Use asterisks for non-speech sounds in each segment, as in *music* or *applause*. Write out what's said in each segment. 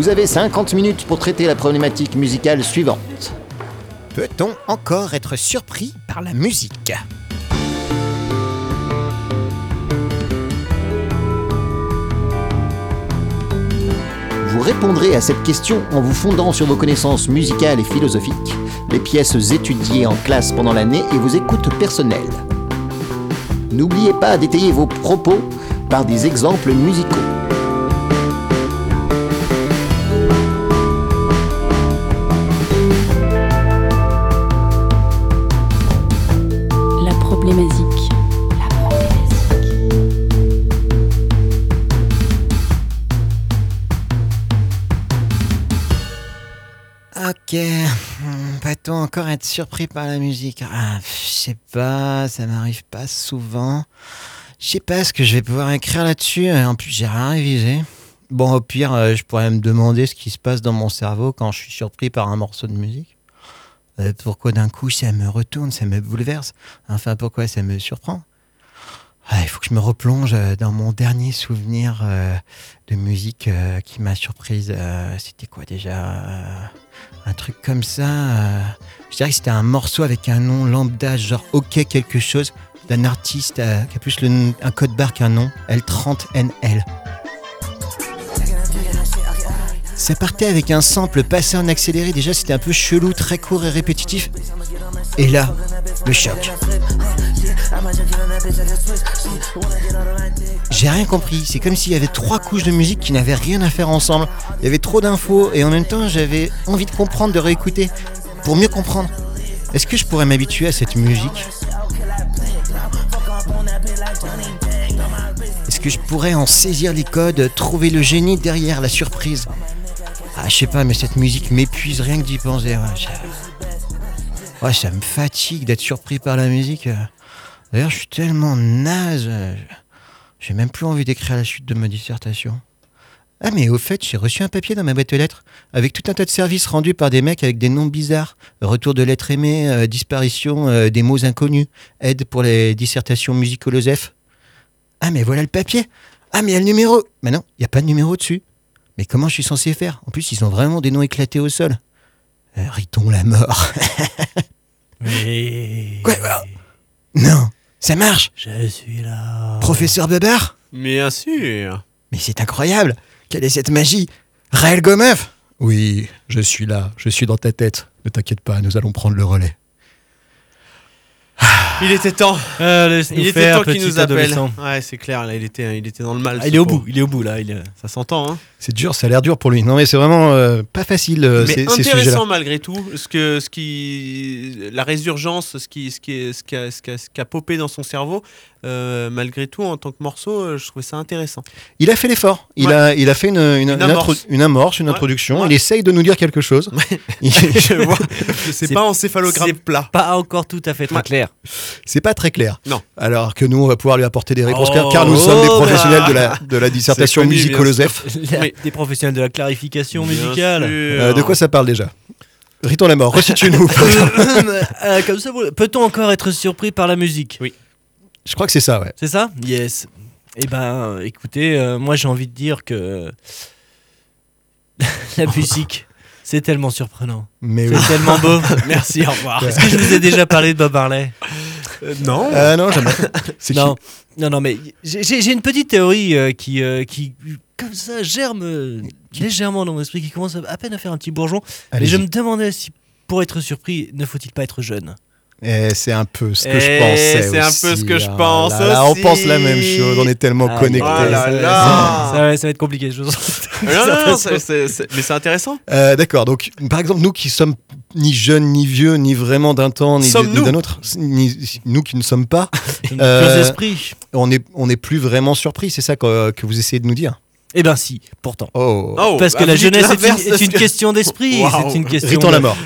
Vous avez 50 minutes pour traiter la problématique musicale suivante. Peut-on encore être surpris par la musique Vous répondrez à cette question en vous fondant sur vos connaissances musicales et philosophiques, les pièces étudiées en classe pendant l'année et vos écoutes personnelles. N'oubliez pas d'étayer vos propos par des exemples musicaux. Encore être surpris par la musique Ah, Je sais pas, ça m'arrive pas souvent. Je sais pas ce que je vais pouvoir écrire là-dessus. euh, En plus, j'ai rien révisé. Bon, au pire, euh, je pourrais me demander ce qui se passe dans mon cerveau quand je suis surpris par un morceau de musique. Euh, pourquoi d'un coup ça me retourne, ça me bouleverse? Enfin, pourquoi ça me surprend? Ah, Il faut que je me replonge euh, dans mon dernier souvenir euh, de musique euh, qui m'a surprise. C'était quoi déjà Un truc comme ça. Je dirais que c'était un morceau avec un nom lambda, genre OK quelque chose, d'un artiste qui a plus un code barre qu'un nom, L30NL. Ça partait avec un sample passé en accéléré, déjà c'était un peu chelou, très court et répétitif. Et là, le choc. J'ai rien compris, c'est comme s'il y avait trois couches de musique qui n'avaient rien à faire ensemble. Il y avait trop d'infos et en même temps j'avais envie de comprendre, de réécouter, pour mieux comprendre. Est-ce que je pourrais m'habituer à cette musique? Est-ce que je pourrais en saisir les codes, trouver le génie derrière la surprise? Ah, je sais pas, mais cette musique m'épuise rien que d'y penser. ouais. Ouais, ça me fatigue d'être surpris par la musique. D'ailleurs, je suis tellement naze. euh, J'ai même plus envie d'écrire la suite de ma dissertation. Ah, mais au fait, j'ai reçu un papier dans ma boîte aux lettres avec tout un tas de services rendus par des mecs avec des noms bizarres. Retour de lettres aimées, euh, disparition euh, des mots inconnus, aide pour les dissertations musicolo-F. Ah, mais voilà le papier. Ah, mais il y a le numéro. Mais non, il n'y a pas de numéro dessus. Mais comment je suis censé faire? En plus, ils ont vraiment des noms éclatés au sol. Euh, Riton la mort? Oui. Quoi? Non, ça marche. Je suis là. Professeur Bebar Bien sûr. Mais c'est incroyable Quelle est cette magie? Raël Gomeuf Oui, je suis là, je suis dans ta tête. Ne t'inquiète pas, nous allons prendre le relais. Il était temps. Euh, Il était faire, temps qu'il nous appelle. Ouais, c'est clair. Là, il était, il était dans le mal. Ah, il est au bout, il est au bout là. Il est... Ça s'entend. Hein. C'est dur, ça a l'air dur pour lui. Non mais c'est vraiment euh, pas facile euh, Mais ces, ces sujets-là. intéressant malgré tout. Ce que, ce qui, la résurgence, ce qui, ce qui, ce qui a, ce qui a, ce qui a popé dans son cerveau, euh, malgré tout, en tant que morceau, euh, je trouvais ça intéressant. Il a fait l'effort. Il, Ouais. a, il a fait une, une, une amorce. une amorce, une Ouais. introduction. Ouais. Il essaye de nous dire quelque chose. *laughs* *laughs* Je vois. C'est pas en céphalogramme plat. Pas encore tout à fait très clair. c'est pas très clair. Non. Alors que nous, on va pouvoir lui apporter des réponses Oh, car, nous sommes des bah. professionnels de la, de la dissertation. La- Oui. *laughs* Des professionnels de la clarification Bien musicale. Euh, de quoi ça parle déjà? Riton la mort, resitue-nous. Euh, comme ça, peut-on encore être surpris par la musique? Oui. Je crois que c'est ça, ouais. C'est ça? Yes. Eh ben, écoutez, euh, moi j'ai envie de dire que *laughs* la musique, *laughs* c'est tellement surprenant. Mais oui. C'est tellement beau. *laughs* Merci, au revoir. Est-ce que je vous ai déjà parlé de Bob Marley? Euh, non. Euh, non, jamais. C'est Non, non, non, mais j'ai j'ai une petite théorie euh, qui, euh, qui, comme ça, germe euh, légèrement dans mon esprit, qui commence à, à peine à faire un petit bourgeon. Mais je me demandais si, pour être surpris, ne faut-il pas être jeune? C'est un peu ce que Eh, je pensais. c'est un aussi, peu ce que je hein. pense Là, là, on pense la même chose. On est tellement Ah, connectés. Oh là ça, là. ça- ça va- ça va être compliqué. Je... *laughs* non, non, non, c'est- c'est- c'est- mais c'est intéressant. Euh, D'accord. Donc, par exemple, nous qui sommes ni jeunes, ni vieux, ni vraiment d'un temps, ni, d'un autre, ni- nous qui ne sommes pas, *laughs* Euh, esprits. on n'est on est plus vraiment surpris. C'est ça que, que vous essayez de nous dire? Eh ben si, pourtant. Oh. Oh, Parce que la vous dites jeunesse est l'inverse une, est que- question d'esprit. Waouh. C'est une question. Riton de- la mort.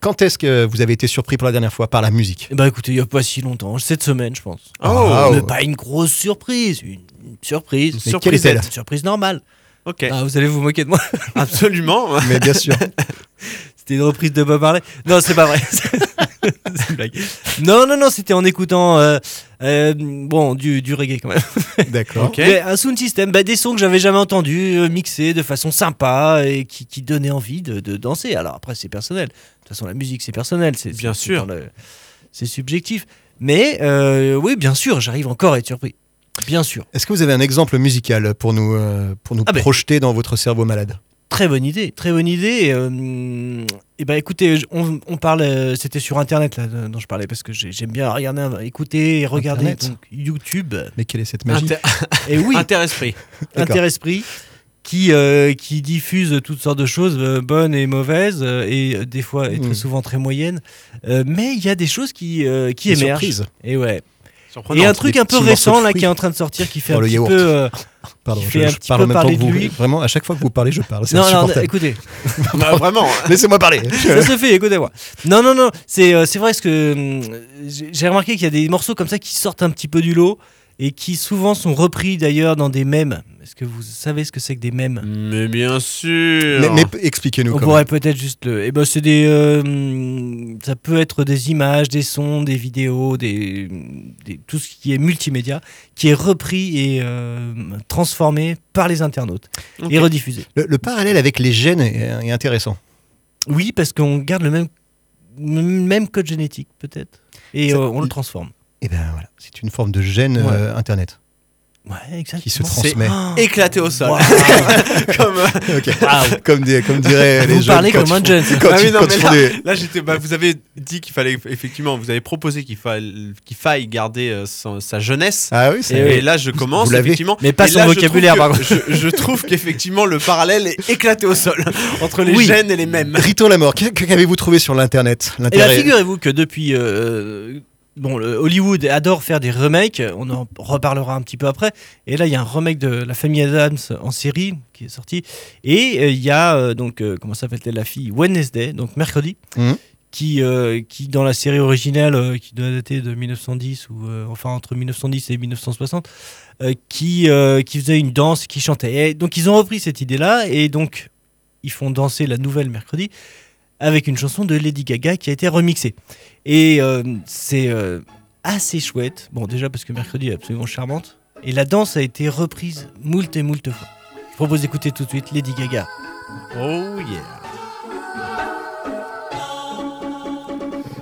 Quand est-ce que vous avez été surpris pour la dernière fois par la musique? Eh ben écoutez, il n'y a pas si longtemps, cette semaine, je pense. Oh. Mais pas une grosse surprise, une une surprise. Mais quelle est-elle? Une surprise normale. Ok, Ah, vous allez vous moquer de moi. absolument. Mais bien sûr. *laughs* C'était une reprise de Bob Marley. Non, c'est pas vrai. *laughs* *laughs* c'est une blague. Non, non, non, c'était en écoutant euh, euh, bon du, du reggae quand même. *laughs* D'accord. Ok. Mais un sound system, bah, des sons que j'avais jamais entendus, euh, mixés de façon sympa et qui, qui donnaient envie de, de danser. Alors après, c'est personnel. De toute façon, la musique, c'est personnel. C'est, Bien c'est- sûr. c'est dans le- C'est subjectif. Mais euh, oui, bien sûr, j'arrive encore à être surpris. Bien sûr. Est-ce que vous avez un exemple musical pour nous, euh, pour nous Ah ben. projeter dans votre cerveau malade? Très bonne idée, très bonne idée. Euh, et ben écoutez, on, on parle, euh, c'était sur internet là dont je parlais parce que j'ai- j'aime bien regarder, écouter et regarder Internet donc, YouTube. Mais quelle est cette magie Inter- *laughs* Et oui, Interesprit. Interesprit qui euh, qui diffuse toutes sortes de choses euh, bonnes et mauvaises et euh, des fois et très Mm. souvent très moyennes. Euh, mais il y a des choses qui euh, qui Des émergent. surprises. Et ouais. Et un truc des un peu récent là qui est en train de sortir qui fait Oh, un petit yaourt. peu. euh, Pardon, je, je parle en même temps que de vous. lui. Vraiment, à chaque fois que vous parlez, je parle. C'est non, non, insupportable. écoutez, *laughs* Bah, vraiment. Laissez-moi parler. *laughs* ça se fait, écoutez-moi. Non, non, non, c'est euh, c'est vrai ce que hum, j'ai j'ai remarqué qu'il y a des morceaux comme ça qui sortent un petit peu du lot et qui souvent sont repris d'ailleurs dans des mèmes. Est-ce que vous savez ce que c'est que des mèmes? Mais bien sûr. mais mais expliquez-nous. On quand pourrait peut-être juste le. Eh ben, c'est des. euh, ça peut être des images, des sons, des vidéos, des, des- tout ce qui est multimédia, qui est repris et euh, transformé par les internautes et rediffusé. Le, le parallèle avec les gènes est, est intéressant. Oui, parce qu'on garde le même, même code génétique, peut-être, et Ça- euh, on le transforme. Et ben voilà, c'est une forme de gène Ouais. euh, internet Ouais, exactement. qui se transmet. éclaté au sol. *laughs* Comme, euh, *laughs* Ok. comme, des- comme diraient les Vous jeunes. parlez quand comme un jeune. Quand Ah Là, j'étais. Bah, vous avez dit qu'il fallait effectivement, vous avez proposé qu'il faille qu'il faille garder euh, sa jeunesse. Ah oui, c'est Et, là, je commence Vous effectivement. Mais pas Et son là, je vocabulaire, trouve par que- Je, je trouve qu'effectivement le parallèle est éclaté au sol *laughs* entre les Oui. gènes et les mêmes. Riton la mort. Qu'est- Qu'avez-vous trouvé sur l'internet? Et là, L'intérêt- figurez-vous que depuis. euh, bon, le Hollywood adore faire des remakes, on en reparlera un petit peu après. Et là, il y a un remake de La famille Adams en série qui est sorti. Et euh, il y a, euh, donc, euh, comment s'appelle-t-elle la fille? Wednesday, donc mercredi, Mhm. qui, qui, dans la série originale, qui doit dater de 1910, ou enfin entre 1910 et 1960, euh, qui, qui faisait une danse, qui chantait. Et donc, ils ont repris cette idée-là, et donc, ils font danser la nouvelle mercredi avec une chanson de Lady Gaga qui a été remixée. Et euh, c'est euh, assez chouette. Bon, déjà parce que mercredi est absolument charmante. Et la danse a été reprise moult et moult fois. Je propose d'écouter tout de suite Lady Gaga. Oh yeah.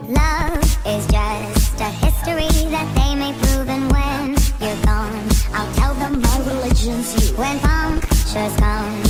Love is just a history that they may prove, and when you're gone, I'll tell them my religion's you. When punctures come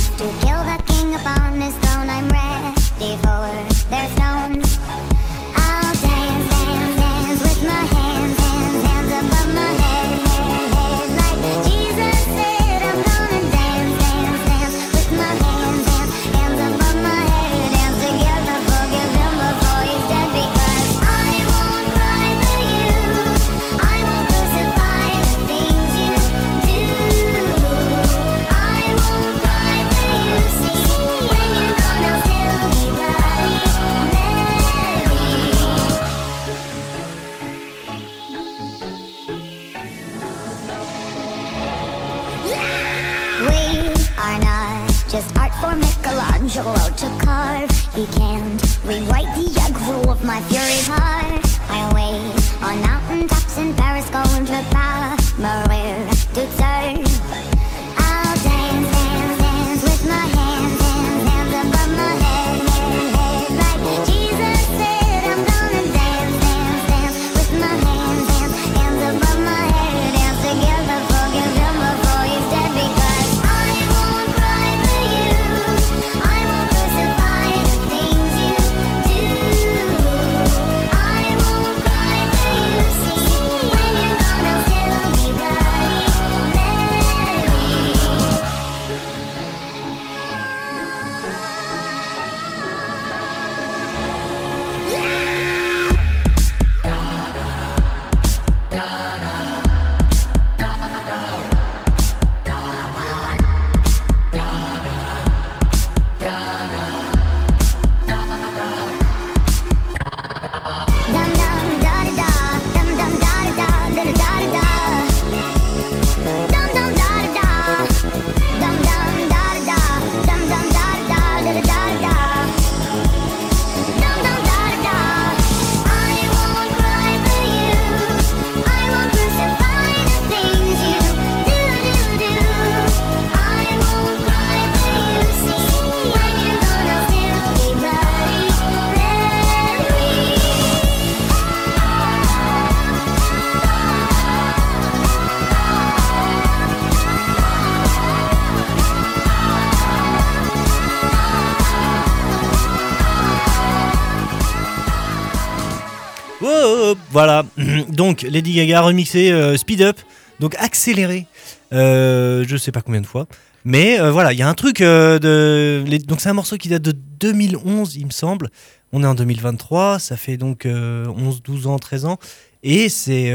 voilà. *clears throat* Donc Lady Gaga remixé euh, Speed Up, donc accéléré. Euh, je sais pas combien de fois. Mais euh, voilà, il y a un truc euh, de. Donc c'est un morceau qui date de 2011, il me semble. On est en 2023, ça fait donc euh, 11, 12 ans, 13 ans. Et c'est.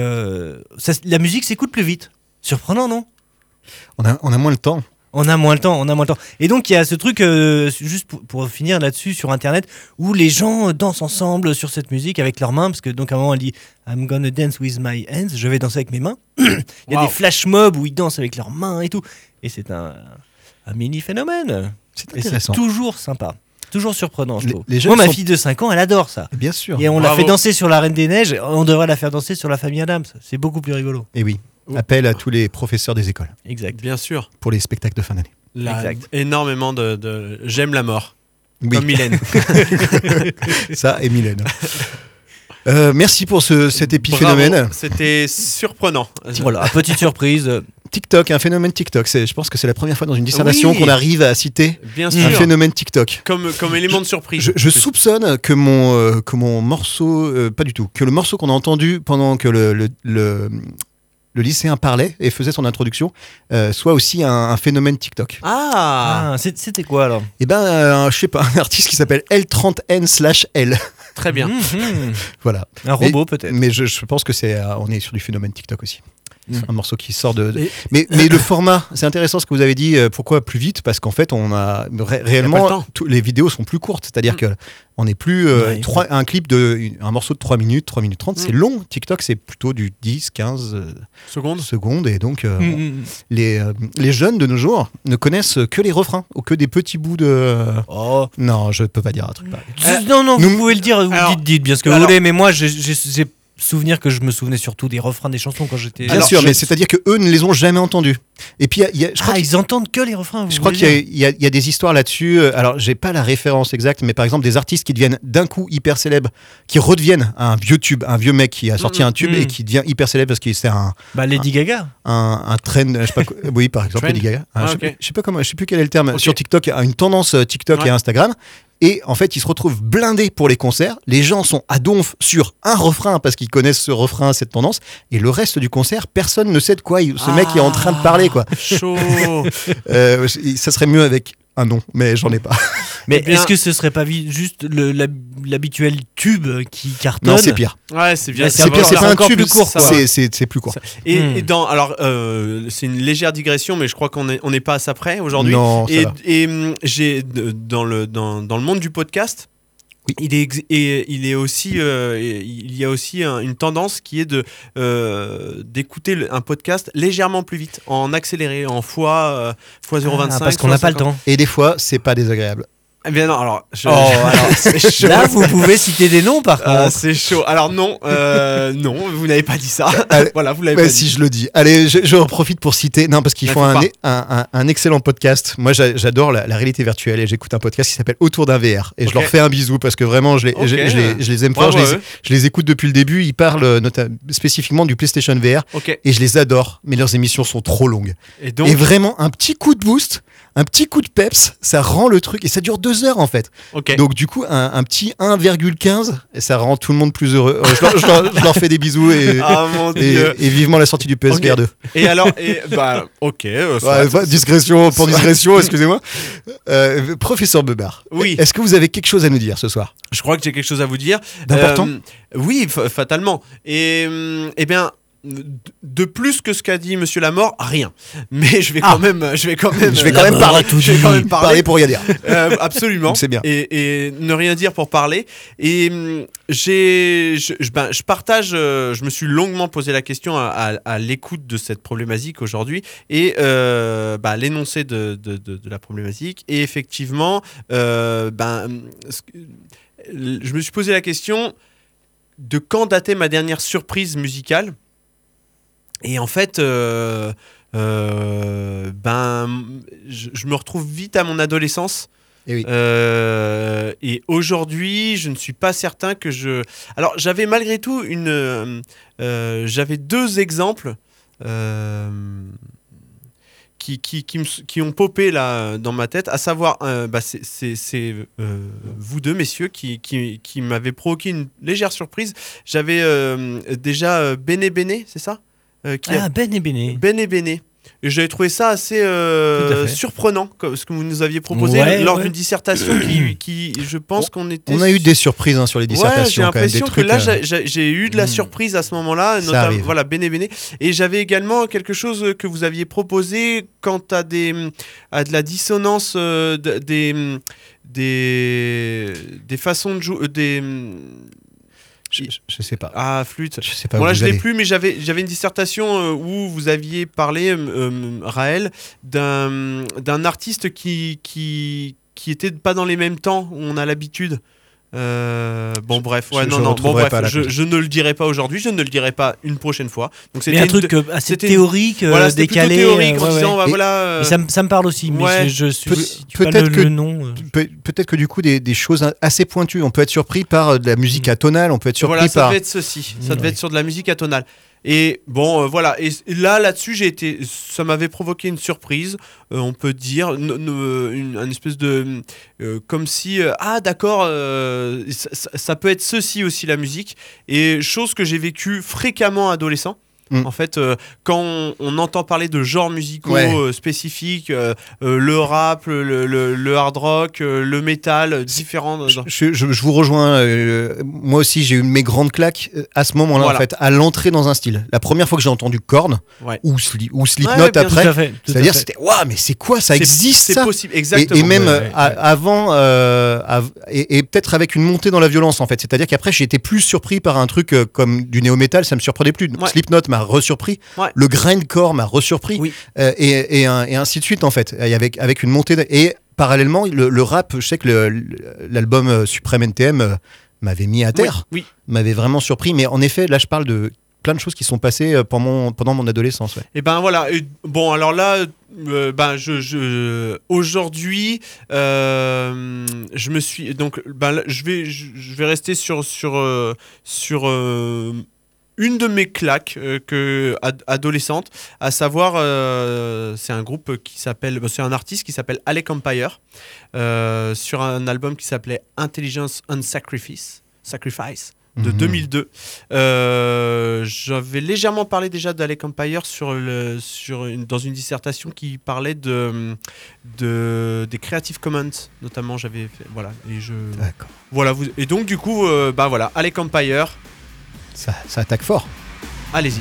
la musique s'écoute plus vite. Surprenant, non? On a, on a moins le temps. On a moins le temps, on a moins le temps. Et donc il y a ce truc, euh, juste pour, pour finir là-dessus sur Internet, où les gens dansent ensemble sur cette musique avec leurs mains, parce que donc à un moment elle dit I'm gonna dance with my hands, je vais danser avec mes mains. *clears throat* il y a Wow. des flash mobs où ils dansent avec leurs mains et tout. Et c'est un, un mini phénomène. C'est Et c'est intéressant. toujours sympa, toujours surprenant, je trouve. les Moi, ma sont- fille de 5 ans, elle adore ça. Bien sûr. Et on l'a fait danser sur la Reine des Neiges, on devrait la faire danser sur la famille Adams. C'est beaucoup plus rigolo. Et oui. Appel à tous les professeurs des écoles Exact. Bien sûr. pour les spectacles de fin d'année. Là, Exact. énormément de, de- j'aime la mort. Oui, Comme Mylène. *laughs* ça et Mylène. Euh, merci pour ce, cet épiphénomène. C'était surprenant. Voilà, petite surprise. TikTok, un phénomène TikTok. C'est- Je pense que c'est la première fois dans une dissertation Oui. qu'on arrive à citer Bien un phénomène TikTok. Comme, comme élément de surprise. Je, je soupçonne que mon, euh, que mon morceau, euh, pas du tout, que le morceau qu'on a entendu pendant que le, le, le- le lycéen parlait et faisait son introduction euh, soit aussi un, un phénomène TikTok. Ah, Ah, c'est- c'était quoi alors? Et ben, euh, je sais pas, un artiste qui s'appelle L30N slash L. très bien. Mhm. Voilà. Un robot peut-être. Mais je, je pense que c'est, euh, on est sur du phénomène TikTok aussi. Mm. Un morceau qui sort de. de- Et- Mais, mais le format, c'est intéressant ce que vous avez dit. euh, pourquoi plus vite? Parce qu'en fait, on a ré- pas le réellement les vidéos sont plus courtes. C'est-à-dire Mm. que on n'est plus euh, Ouais. trois- un clip de un morceau de 3 minutes, 3 minutes 30, c'est Mm. long. TikTok, c'est plutôt du 10, 15 euh, Seconde. secondes et donc euh, Mhm. les euh, les jeunes de nos jours ne connaissent que les refrains ou que des petits bouts de. Oh. Non, je peux pas dire un truc pareil. Euh, non, non, nous- vous pouvez le dire, vous Alors- dites, dites bien ce que alors- vous voulez, mais moi j'ai souvenir que je me souvenais surtout des refrains des chansons quand j'étais. Bien Alors, sûr, je- mais c'est-à-dire que eux ne les ont jamais entendus. Et puis il y a- il y a- je crois Ah, ils entendent que les refrains. vous Je crois qu'il y, a- y des histoires là-dessus. euh, Alors, j'ai pas la référence exacte, mais par exemple, des artistes qui deviennent d'un coup hyper célèbres, qui redeviennent un vieux tube, un vieux mec qui a sorti Mhm. un tube Mhm. et qui devient hyper célèbre parce que c'est un, Bah, Lady Gaga. un, un trend, je sais pas quoi- oui, par exemple, Trend Lady Gaga. Ah, je, sais, ok. je sais pas comment, je sais plus quel est le terme. Sur TikTok, il y a une tendance euh, TikTok Ouais. et Instagram. Et en fait, ils se retrouvent blindés pour les concerts. Les gens sont à donf sur un refrain parce qu'ils connaissent ce refrain, cette tendance. Et le reste du concert, personne ne sait de quoi il- ce mec est en train de parler, quoi. Chaud. *laughs* Euh, ça serait mieux avec un nom, mais j'en ai pas. *laughs* Mais Eh bien- est-ce que ce serait pas juste l'habituel tube qui cartonne Non, c'est pire. Ouais, c'est bien. C'est pire, c'est pas un encore tube, plus court, c'est- c'est c'est plus court. Et, Hmm. et dans, alors, euh, c'est une légère digression, mais je crois qu'on n'est on n'est pas à ça près aujourd'hui. Non, ça Et, et, hum, j'ai dans le dans, dans le monde du podcast. Oui. Il est, ex- et il est aussi, euh, il y a aussi un- une tendance qui est de euh, d'écouter un podcast légèrement plus vite, en accéléré, en fois euh, fois 0,25. Ah, parce qu'on n'a pas le temps. Et des fois, c'est pas désagréable. Eh bien non, alors, je- Oh, *laughs* alors, chaud. Là, vous pouvez citer des noms par Ah, contre. c'est chaud. Alors non, euh, *laughs* non, vous n'avez pas dit ça. Allez, *laughs* voilà, vous l'avez pas si dit. je le dis. Allez, je, je en profite pour citer. Non, parce qu'ils font faut un, pas. un, un- un excellent podcast. Moi, j'a- j'adore la, la réalité virtuelle et j'écoute un podcast qui s'appelle Autour d'un VR. Et je leur fais un bisou parce que vraiment, je les, Ok. je, je les, je les aime fort. Je les, eux. je les écoute depuis le début. Ils parlent euh, nota- spécifiquement du PlayStation VR et je les adore. Mais leurs émissions sont trop longues. Et donc, Et vraiment, un petit coup de boost, un petit coup de peps, ça rend le truc. Et ça dure deux heures en fait. Donc du coup, un, un petit 1,15 et ça rend tout le monde plus heureux. Euh, je, leur, je leur- je leur fais des bisous et, *laughs* ah et, et vivement la sortie du PSVR 2. Et alors, et, bah, ok. euh, discrétion pour discrétion, excusez-moi. Euh, professeur Bebar, Oui. est-ce que vous avez quelque chose à nous dire ce soir? Je crois que j'ai quelque chose à vous dire. D'important Euh, Oui, fa- fatalement. Et hum, eh bien. De plus que ce qu'a dit Monsieur Lamort, rien. Mais je vais quand même, je vais quand même, Je vais quand même Lamort parler, je vais quand même parler. parler pour rien dire. Euh, absolument. *laughs* C'est bien. Et, et ne rien dire pour parler. Et hum, j'ai, je, ben, je partage. euh, je me suis longuement posé la question à, à- à l'écoute de cette problématique aujourd'hui et euh, bah, l'énoncé de, de- de- de la problématique. Et effectivement, euh, ben, je me suis posé la question de quand datait ma dernière surprise musicale. Et en fait, euh, euh, ben, je, je me retrouve vite à mon adolescence. Eh oui. Euh, et aujourd'hui, je ne suis pas certain que je. Alors, j'avais malgré tout une. j'avais deux exemples qui, qui, qui, me s- qui ont popé là dans ma tête, à savoir, euh, bah, c'est- euh, vous deux messieurs qui, qui, qui m'avez provoqué une légère surprise. J'avais euh, déjà Bene Bene, c'est ça? Euh, a- Ah, Ben et Béné. Ben et. Et j'avais trouvé ça assez euh, surprenant, comme ce que vous nous aviez proposé Ouais, lors ouais. d'une dissertation qui, *clears throat* qui, je pense qu'on était. On a eu des surprises hein, sur les Ouais, dissertations. j'ai l'impression que là, euh, j'ai- eu de la Hmm. surprise à ce moment-là, notamment voilà Bene Bene. Et j'avais également quelque chose que vous aviez proposé quant à des à de la dissonance euh, de- des des des façons de jouer des je, je- sais pas. ah flûte. Je sais pas. Bon, là, je l'ai plus, mais j'avais j'avais une dissertation euh, où vous aviez parlé, euh, euh, Raël, d'un d'un artiste qui, qui, qui était pas dans les mêmes temps où on a l'habitude. Euh, bon, bref, ouais, je- non, je non, bon, retrouverai bref, pas la je, cause. je ne le dirai pas aujourd'hui, je ne le dirai pas une prochaine fois. Donc, c'était un truc de- euh, assez théorique, euh, voilà, décalé. théorique euh, en ouais, disant, ouais. bah, Et- voilà. euh, Mais ça, me- ça me parle aussi, mais Ouais. je, suis, peut-être que- le nom. euh. Pe- Peut-être que du coup, des, des choses assez pointues. On peut être surpris par de la musique atonale, on peut être surpris Voilà, ça par. devait être ceci. Ça Mmh, devait être sur de la musique atonale. Et bon, euh, voilà. Et là, là-dessus, j'ai été. Ça m'avait provoqué une surprise, euh, on peut dire, une, espèce de, euh, comme si, ah d'accord, ça, ça- peut être ceci aussi la musique. Et chose que j'ai vécu fréquemment adolescent. Mm. En fait, euh, quand on, on entend parler de genres musicaux Ouais. euh, spécifiques, euh, le rap, le, le- le hard rock, le métal, différents. Je, je- je vous rejoins. moi aussi, j'ai eu mes grandes claques à ce moment-là, Voilà. en fait, à l'entrée dans un style. La première fois que j'ai entendu Korn Ouais. ou, Sli- ou Slipknot Ouais, après, c'est-à-dire c'était waouh, mais c'est quoi ça existe C'est possible, exactement. et même avant, av- et, et peut-être avec une montée dans la violence en fait. C'est-à-dire qu'après j'ai été plus surpris par un truc comme du néo-metal, ça me surprenait plus. Slipknot m'a resurpris, Ouais. le grindcore m'a resurpris, Oui. euh, et, et, un- et ainsi de suite en fait. Et avec, avec une montée. de- et parallèlement, le, le rap, je sais que l'album euh, Supreme NTM euh, m'avait mis à terre, Oui, oui. m'avait vraiment surpris. Mais en effet, là je parle de plein de choses qui sont passées euh, pendant mon, pendant mon adolescence. ouais. Et ben voilà. Et bon, alors là, euh, ben je, je aujourd'hui, euh, je me suis donc ben là, je vais je, je vais rester sur sur sur euh, une de mes claques euh, que ad- adolescente, à savoir euh, c'est un groupe qui s'appelle c'est un artiste qui s'appelle Alec Empire euh, sur un album qui s'appelait Intelligence and Sacrifice Sacrifice de Mhm. 2002. Euh, J'avais légèrement parlé déjà d'Alec Empire sur le, sur une, dans une dissertation qui parlait de, de, des Creative Commons, notamment. J'avais voilà et je voilà vous, et donc du coup euh, bah voilà Alec Empire, Ça, attaque fort. allez-y.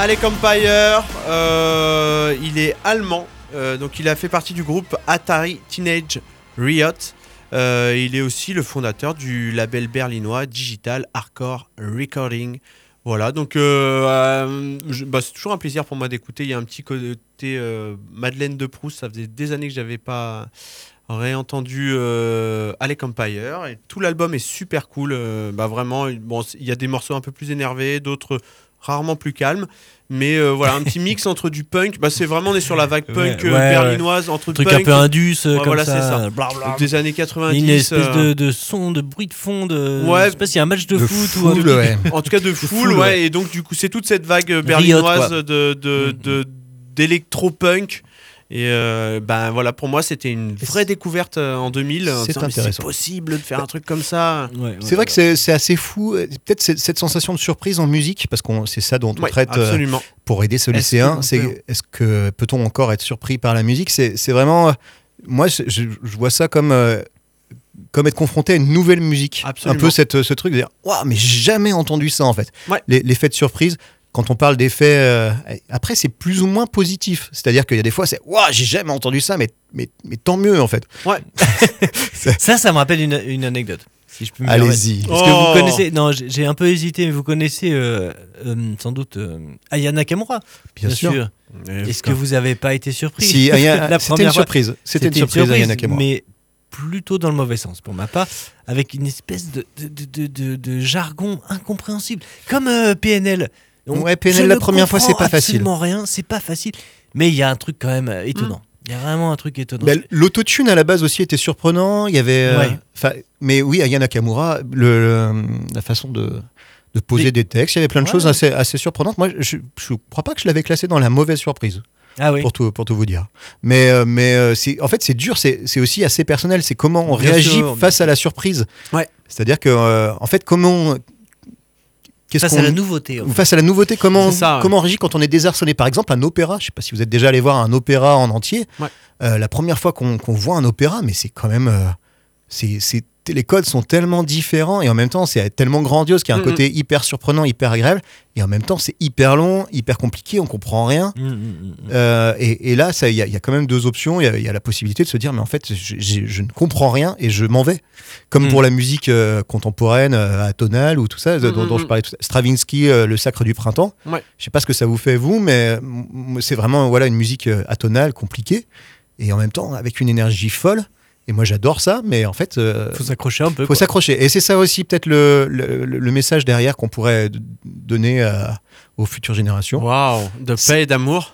Alec Empire, euh, il est allemand, euh, donc il a fait partie du groupe Atari Teenage Riot. Euh, il est aussi le fondateur du label berlinois Digital Hardcore Recording. Voilà, donc bah, c'est toujours un plaisir pour moi d'écouter. Il y a un petit côté Madeleine de Proust, ça faisait des années que j'avais pas réentendu euh, Alec Empire. Et tout l'album est super cool. bah, vraiment, il y a des morceaux un peu plus énervés, d'autres rarement plus calmes. Mais euh, voilà, un petit *laughs* mix entre du punk. Bah, c'est vraiment, on est sur la vague punk euh, ouais, ouais. berlinoise, entre Un truc punk un peu indus, euh, comme voilà, ça. des années Il y a 90. une espèce euh, de, de son, de bruit de fond. De... Ouais. Je sais pas s'il y a un match de, De foot ou un foule, truc. ouais. *laughs* En tout cas de full, ouais. ouais. Et donc du coup, c'est toute cette vague Riot, berlinoise de- Mhm. de- d'électro-punk. Et euh, ben voilà, pour moi, c'était une vraie découverte euh, en 2000. en C'est possible de faire un truc comme ça. Ouais, ouais, C'est vrai ouais. que c'est c'est assez fou. euh, Peut-être cette, sensation de surprise en musique, parce que c'est ça dont on Ouais, traite euh, pour aider ce Est-ce lycéen. qu'on C'est peut- est-ce que peut-on encore être surpris par la musique? C'est c'est vraiment. Moi, je, vois ça comme. euh, comme être confronté à une nouvelle musique. Absolument. Un peu cette, ce truc de dire Waouh, mais j'ai jamais entendu ça en fait. Ouais. Les- L'effet de surprise, quand on parle d'effet. euh, après, c'est plus ou moins positif. C'est-à-dire qu'il y a des fois, c'est Waouh, j'ai jamais entendu ça, mais, mais, mais tant mieux en fait. *laughs* Ça, ça me rappelle une, une anecdote. Si je peux me permettre. Allez-y. Parce que Oh. vous connaissez, non, j'ai un peu hésité, mais vous connaissez euh, euh, sans doute euh, Aya Nakamura, Bien, sûr. Est-ce que vous avez pas été surpris Si, *laughs* c'était première une surprise. C'était une surprise, Aya Nakamura. mais plutôt dans le mauvais sens pour ma part, avec une espèce de, de, de, de- de jargon incompréhensible, comme euh, PNL. Ouais, PNL, la ne première fois, c'est pas facile. Absolument rien, c'est pas facile, mais il y a un truc quand même euh, étonnant. Il y a vraiment un truc étonnant. Ben, L'autotune à la base aussi était surprenant. Il y avait, euh, Ouais. mais oui, Aya Nakamura, le, le- la façon de, de poser des textes, il y avait plein de Ouais. choses assez, assez surprenantes. Moi, je, je crois pas que je l'avais classé dans la mauvaise surprise, ah oui. pour tout, pour tout vous dire. Mais, euh, euh, en fait, c'est dur. C'est, aussi assez personnel. C'est comment on Bien réagit sûr. face à la surprise. Ouais. C'est-à-dire que, euh, en fait, comment, qu'est-ce Face qu'on à la nouveauté. en fait. face à la nouveauté, comment, ça, ouais. comment on réagit quand on est désarçonné? Par exemple, un opéra, je sais pas si vous êtes déjà allé voir un opéra en entier. Ouais. Euh, la première fois qu'on qu'on voit un opéra, mais c'est quand même. euh, c'est c'est- les codes sont tellement différents et en même temps, c'est tellement grandiose qu'il y a un côté hyper surprenant, hyper agréable. Et en même temps, c'est hyper long, hyper compliqué, on comprend rien. Mm, mm, mm. Euh, et, et là, ça, il y, a- il y a quand même deux options. Il y a- il y, a la possibilité de se dire, mais en fait, je, ne comprends rien et je m'en vais. Comme Mm. pour la musique euh, contemporaine, euh, atonale ou tout ça, dont, dont je parlais tout à l'heure. Stravinsky, Le Sacre du Printemps. Ouais. Je sais pas ce que ça vous fait, vous, mais c'est vraiment voilà, une musique atonale, compliquée, et en même temps avec une énergie folle. Et moi, j'adore ça, mais en fait, euh, Faut s'accrocher un peu. faut s'accrocher. Et c'est ça aussi, peut-être, le, le, le message derrière qu'on pourrait donner aux futures générations. Waouh, de paix et d'amour.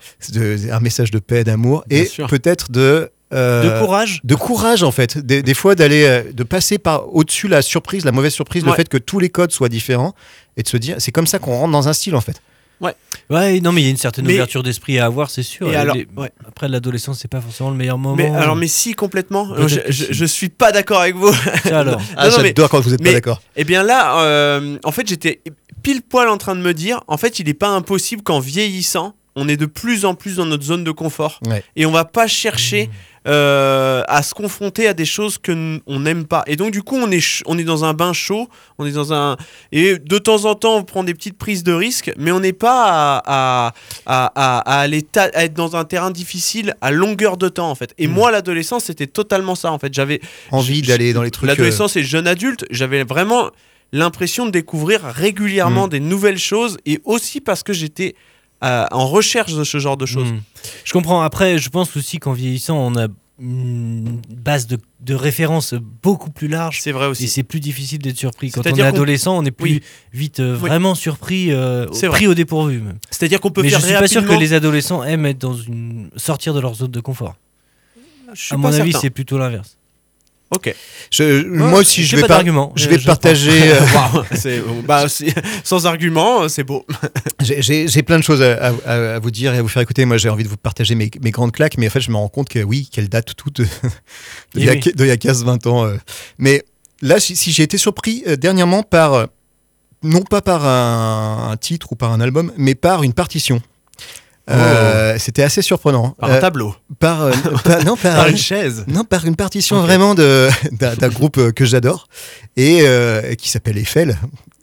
Un message de paix, d'amour Bien et peut-être de euh, De courage. de courage en fait. Des, des fois d'aller euh, de passer par au-dessus la surprise, la mauvaise surprise, le fait que tous les codes soient différents et de se dire c'est comme ça qu'on rentre dans un style en fait. Ouais, non, mais il y a une certaine Mais- ouverture d'esprit à avoir, c'est sûr. Et Et alors- les- ouais. Après, l'adolescence, c'est pas forcément le meilleur moment. Mais alors, mais si complètement. Peut-être Je, je, suis pas d'accord avec vous. *laughs* Alors. Ah, non, mais- j'adore quand vous êtes mais- pas d'accord. Eh bien là, euh, en fait, j'étais pile poil en train de me dire, en fait, il n'est pas impossible qu'en vieillissant, on est de plus en plus dans notre zone de confort Ouais. et on va pas chercher euh, à se confronter à des choses que on n'aime pas. Et donc du coup, on est on est dans un bain chaud, on est dans un et de temps en temps, on prend des petites prises de risque, mais on n'est pas à, à, à, à- aller à être dans un terrain difficile à longueur de temps en fait. Et moi, l'adolescence, c'était totalement ça en fait. J'avais Envie d'aller dans les trucs. euh, L'adolescence et jeune adulte, j'avais vraiment l'impression de découvrir régulièrement Mm. des nouvelles choses et aussi parce que j'étais euh, en recherche de ce genre de choses. Hmm. Je comprends. Après, je pense aussi qu'en vieillissant, on a une base de, de référence beaucoup plus large. C'est vrai Et aussi. c'est plus difficile d'être surpris. Quand on est adolescent, on est plus Oui. vite euh, Oui. vraiment surpris, euh, pris au dépourvu. C'est-à-dire qu'on peut Mais je faire suis pas sûr que les adolescents aiment être dans une sortir de leur zone de confort. Je suis À pas mon avis, c'est plutôt l'inverse. Ok. je- moi aussi, je vais d'argument. Je Euh, vais je partager. euh, *laughs* Waouh, *laughs* c'est- bah, *laughs* sans argument, c'est beau. J'ai- plein de choses à, à- à vous dire et à vous faire écouter. Moi, j'ai envie de vous partager mes, mes grandes claques, mais en fait, je me rends compte que oui, qu'elles datent toutes de, de, Eh il y a oui. que- de il y a 15-20 ans. euh. Mais là, si, si j'ai été surpris euh, dernièrement par, euh, non pas par un, un titre ou par un album, mais par une partition. Euh, C'était assez surprenant. Par Euh, un tableau. par, euh, *laughs* par- non, par, Par une chaise. non, par une partition Ok. vraiment de- d'un groupe euh, que j'adore et euh, qui s'appelle Eiffel.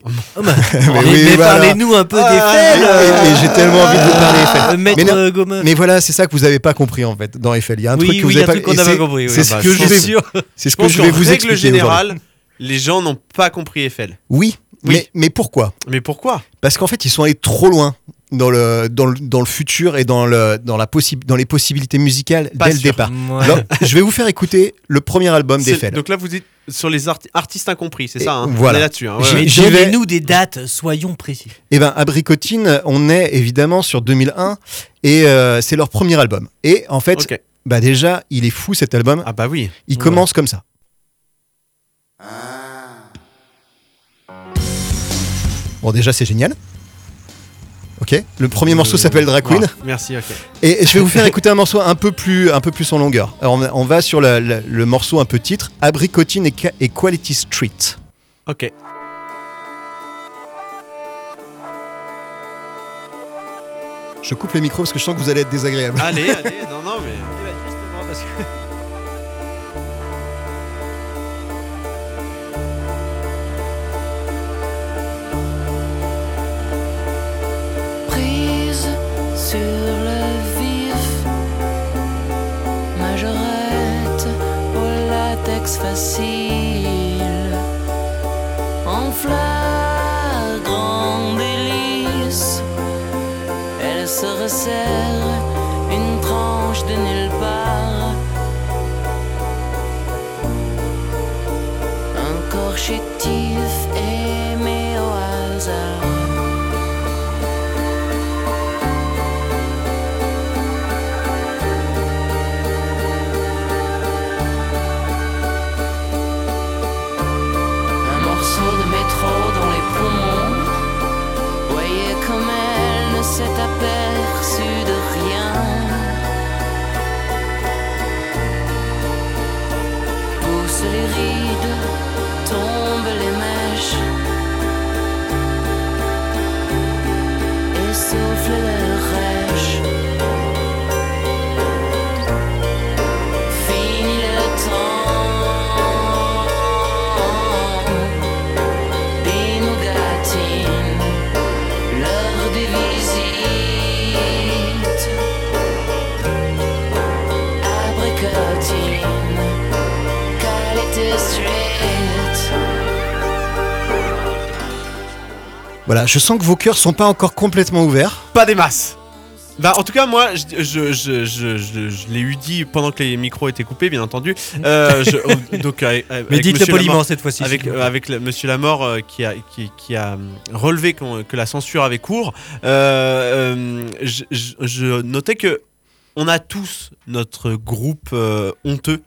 Oh, bah, *laughs* Mais mais oui, mais voilà. parlez-nous un peu Ah, d'Eiffel. Euh, j'ai tellement envie de vous parler Eiffel. euh, Maître Mais non, euh, Gommeux. Mais voilà, c'est ça que vous n'avez pas compris en fait dans Eiffel. Il y a un oui, truc que oui, vous il y a avez un pas. c'est- compris. oui. C'est ce bah, que je vais. sûr. Ce que je vais vous expliquer. aujourd'hui. générale, les gens n'ont pas compris Eiffel. Oui, Oui. Mais, mais pourquoi? Mais pourquoi? Parce qu'en fait, ils sont allés trop loin dans le, dans le, dans le futur et dans, le, dans, la possi- dans les possibilités musicales Pas dès le départ. Ouais. *laughs* Je vais vous faire écouter le premier album d'Eiffel. Donc là, vous êtes sur les arti- artistes incompris, c'est ça hein? Voilà. Là-dessus. hein, ouais, donnez-nous des dates, soyons précis. Eh ben, Abricotine, on est évidemment sur 2001 et euh, c'est leur premier album. Et en fait, bah déjà, il est fou cet album. Ah bah oui. Il Ouais. commence comme ça. Bon, déjà, c'est génial. Ok. Le premier morceau s'appelle Drag Queen. Merci, ok. Et je vais vous faire *laughs* écouter un morceau un peu plus, un peu plus en longueur. Alors, on- on va sur la- la- le morceau un peu titre Abricotine et Quality Street. Ok. Je coupe les micros parce que je sens que vous allez être désagréable. Allez, allez, *laughs* non, non, mais. Facile. En flagrant délice, elle se resserre une tranche de nulle Voilà, je sens que vos cœurs sont pas encore complètement ouverts. Pas des masses. Bah, en tout cas, moi, je, je, je, je, je- je l'ai eu dit pendant que les micros étaient coupés, bien entendu. Euh, *laughs* je- donc, avec, avec Mais dites-le poliment Lamort- cette fois-ci. Avec, euh, plaît. avec le- Monsieur Lamort euh, qui, a, qui, qui a euh, relevé que la censure avait cours, euh, euh, je, je- je notais que on a tous notre groupe euh, honteux.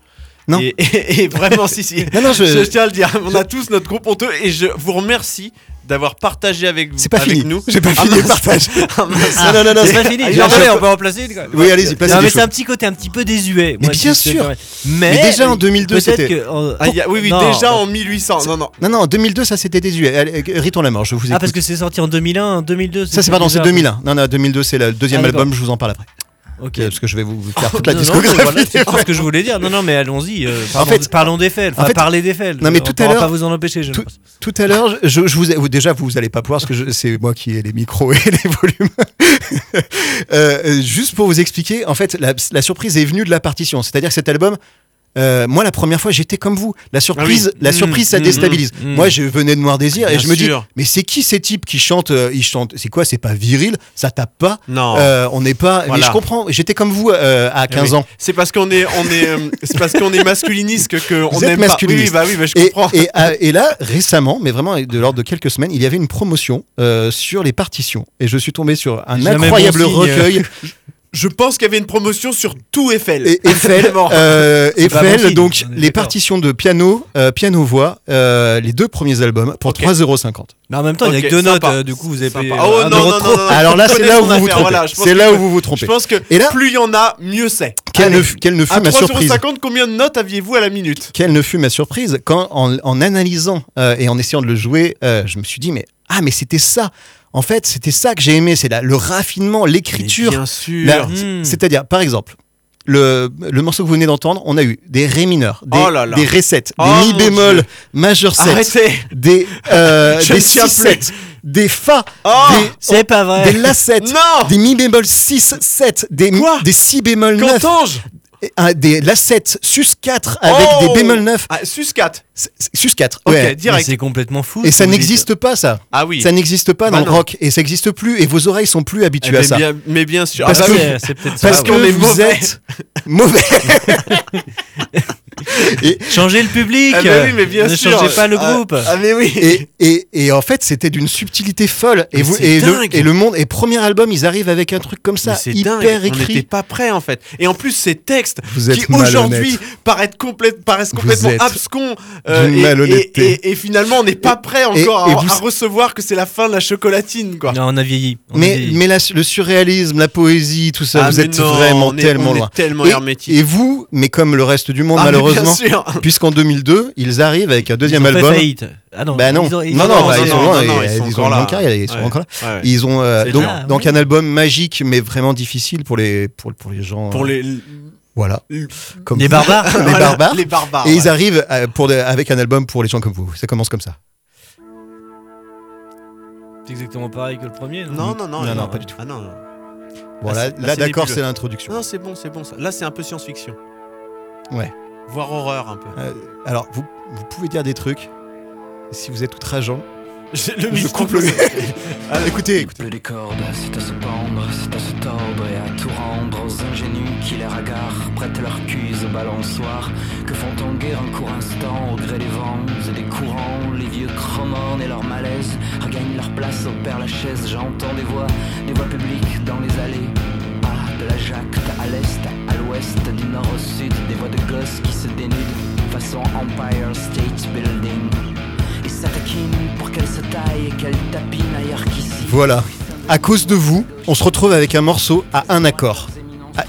Non. Et, et- et vraiment, si, si. *laughs* Non, non, je- je, tiens à le dire, on a tous notre groupe honteux et je vous remercie d'avoir partagé avec, C'est pas avec fini. nous. J'ai pas Ah, fini le mince. partage. *laughs* Ah, non, non, non, non. C'est pas fini. Ah, reste- on peut en placer une. Oui, allez-y, placez Non, mais c'est un petit côté un petit peu désuet. Mais moi, bien sûr. Mais, Mais déjà en 2002, peut-être c'était. Ah, oui, oui, non. déjà en 1800. Non, non. Non, non, en 2002, ça c'était désuet. Allez, euh, Ritons la mort, je vous écoute. Ah, parce que c'est sorti en 2001, 2002. Ça, c'est pardon, c'est déjà- 2001. Non, non, 2002, c'est le deuxième Ah, album, je vous en parle après. Ok. Euh, Parce que je vais vous faire toute la Non, discographie. voilà, c'est ce que je voulais dire. Non, non, mais allons-y. euh, En parlons, fait- parlons des faits. Enfin, en fait- parlez des faits. Non, mais On tout à l'heure- pas vous en empêcher. Je tout- pense. Tout à l'heure, je, je vous, ai- vous- déjà vous allez pas pouvoir parce que c'est moi qui ai les micros et *laughs* les volumes. Euh, juste pour vous expliquer, en fait, la, la surprise est venue de la partition. C'est-à-dire que cet album. Euh, moi, la première fois, j'étais comme vous. La surprise, Ah oui. la Mmh, surprise, ça mmh, déstabilise. mmh, mmh. Moi, je venais de Noir Désir et je me dis, sûr. mais c'est qui ces types qui chantent euh, Ils chantent. C'est quoi C'est pas viril Ça tape pas Non. Euh, On n'est pas. Mais je comprends. J'étais comme vous à 15 Eh oui. ans. C'est parce qu'on est, on est, *laughs* c'est parce qu'on est masculiniste que, que on Vous aime pas. masculiniste. Oui, bah oui, bah, je Et, comprends. et, et là, récemment, mais vraiment de l'ordre de quelques semaines, il y avait une promotion sur les partitions. Et je suis tombé sur un incroyable bon recueil. *laughs* Je pense qu'il y avait une promotion sur tout Eiffel. Et Eiffel, *laughs* euh, Eiffel donc les partitions de piano, euh, piano-voix, euh, les deux premiers albums pour Ok. 3,50€. Mais en même temps, il n'y a que deux notes. sympa. euh, Du coup, vous avez payé. Oh, non, non, non, Alors là, c'est là où vous vous trompez. voilà, je c'est que- là où vous vous Je trompez. pense que Et là- plus il y en a, mieux c'est. Quelle ne, quelle ne fut À ma surprise 3,50€, combien de notes aviez-vous à la minute? Quelle ne fut ma surprise quand, en, en analysant euh, et en essayant de le jouer, euh, je me suis dit mais ah mais c'était ça. En fait, c'était ça que j'ai aimé, c'est la- le raffinement, l'écriture. Bien sûr. Hmm. C'est-à-dire, par exemple, le, le morceau que vous venez d'entendre, on a eu des ré mineurs, des, Oh là là. des ré 7, Oh des mi bémol, majeur 7, Arrêtez. des, euh, *laughs* des ne tiens 6 plus. 7, des fa, Oh des, C'est pas vrai. des la 7, Non des mi bémol 6 7, des, Quoi? des si bémol 9, Qu'entends-je? et un- des la 7 sus 4 avec Oh des bémol 9, Ah, sus 4. C'est- c'est- sus 4. Ok, ouais. Mais direct. C'est complètement fou. Et ça n'existe pas ça. Ah oui. Ça n'existe pas Bah dans le rock et ça n'existe plus et vos oreilles sont plus Eh habituées ben, à ça. bien, mais bien sûr. Parce Ah bah que- oui. C'est c'est peut-être ça. Parce qu'on que est vous mauvais. êtes mauvais. *laughs* et, Changez le public. Ah bah oui, mais bien ne sûr. changez pas le Ah, groupe. Ah mais oui. et, et, et en fait, c'était d'une subtilité folle. Et, vous, le, dingue. et le monde, et premier album, ils arrivent avec un truc comme ça, c'est hyper dingue. On écrit. n'était pas prêt en fait. Et en plus ces textes Vous êtes qui aujourd'hui paraissent, complète- paraissent Vous complètement abscons d'une et, malhonnêteté. et- et- et finalement on n'est pas prêt encore et à, vous- à recevoir que c'est la fin de la chocolatine quoi. Non, on a vieilli. on a Mais, vieilli. mais la- le surréalisme, la poésie, tout ça, Ah, vous êtes non, vraiment on est- tellement on est loin. tellement et, hermétique. et vous, mais comme le reste du monde, Ah, mais malheureusement, puisqu'en 2002, ils arrivent avec un Ils deuxième fait album. faillite. Ah non. Bah non, ils ont- ils non, ont- non, non, bah, ils sont non, loin, non, et- ils sont ils encore là. ils sont encore là. Ils ont euh, donc, un album magique, mais vraiment difficile pour les pour, pour les gens. Pour euh, les, voilà, comme Les barbares. *laughs* les Voilà, barbares. Les barbares. Et ils arrivent euh, pour des- avec un album pour les gens comme vous. Ça commence comme ça. C'est exactement pareil que le premier. Non? Non non Non, non, pas du tout. Ah non. non. Voilà, là, d'accord, c'est l'introduction. Non, c'est bon, c'est bon ça. Là c'est un peu science-fiction. Ouais. Voire horreur un peu. Euh, alors, vous, vous pouvez dire des trucs. Si vous êtes outrageant, Le je coupe le. *laughs* Ah, écoutez, écoutez. Des cordes, c'est à se pendre, c'est à se tordre et à tout rendre aux ingénus qui les ragarent, prêtent leur cuise au balançoire, que font tanguer un court instant au gré des vents et des courants, les vieux chromones et leur malaise regagnent leur place au père Lachaise, j'entends des voix, des voix publiques dans les allées. Ah, de la Jacte à l'est, l'ouest, du nord au sud, des voix de gosses qui se dénudent, façon Empire State Building. Et s'attaquinent pour qu'elle se taille et qu'elle tapine ailleurs qu'ici. Voilà. À cause de vous, on se retrouve avec un morceau à un accord,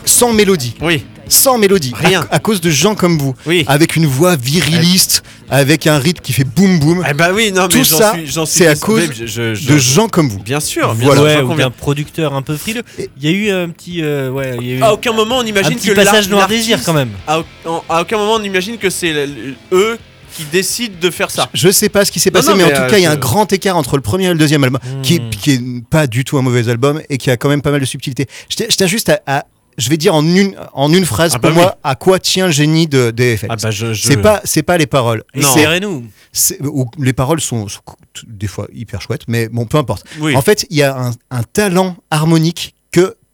sans mélodie, Oui. Sans mélodie. Rien. À, à cause de gens comme vous, Oui. avec une voix viriliste, avec un rythme qui fait boum boum, Eh bah oui, non mais Tout ça, c'est à cause je- je- je- de gens comme vous. Bien sûr, bien Voilà. sûr, Ouais, ou d'un producteur un peu frileux. Il y a eu un petit. euh, ouais, il y a eu À aucun moment on un imagine petit que passage noir désir quand même. À, au- à aucun moment on imagine que c'est eux qui décident de faire ça. Je sais pas ce qui s'est passé, non, mais, en tout euh, cas, il y a un grand écart entre le premier et le deuxième album, qui, est, Hmm. qui est pas du tout un mauvais album et qui a quand même pas mal de subtilité. Je tiens, je tiens juste à, à- je vais dire en une, en une phrase Ah pour bah moi à quoi tient le génie de DFL. Ah bah je, je- C'est pas, c'est pas les paroles. Non. C'est- ou- les paroles sont, sont des fois hyper chouettes, mais bon, peu importe. Oui. En fait, il y a un, un talent harmonique que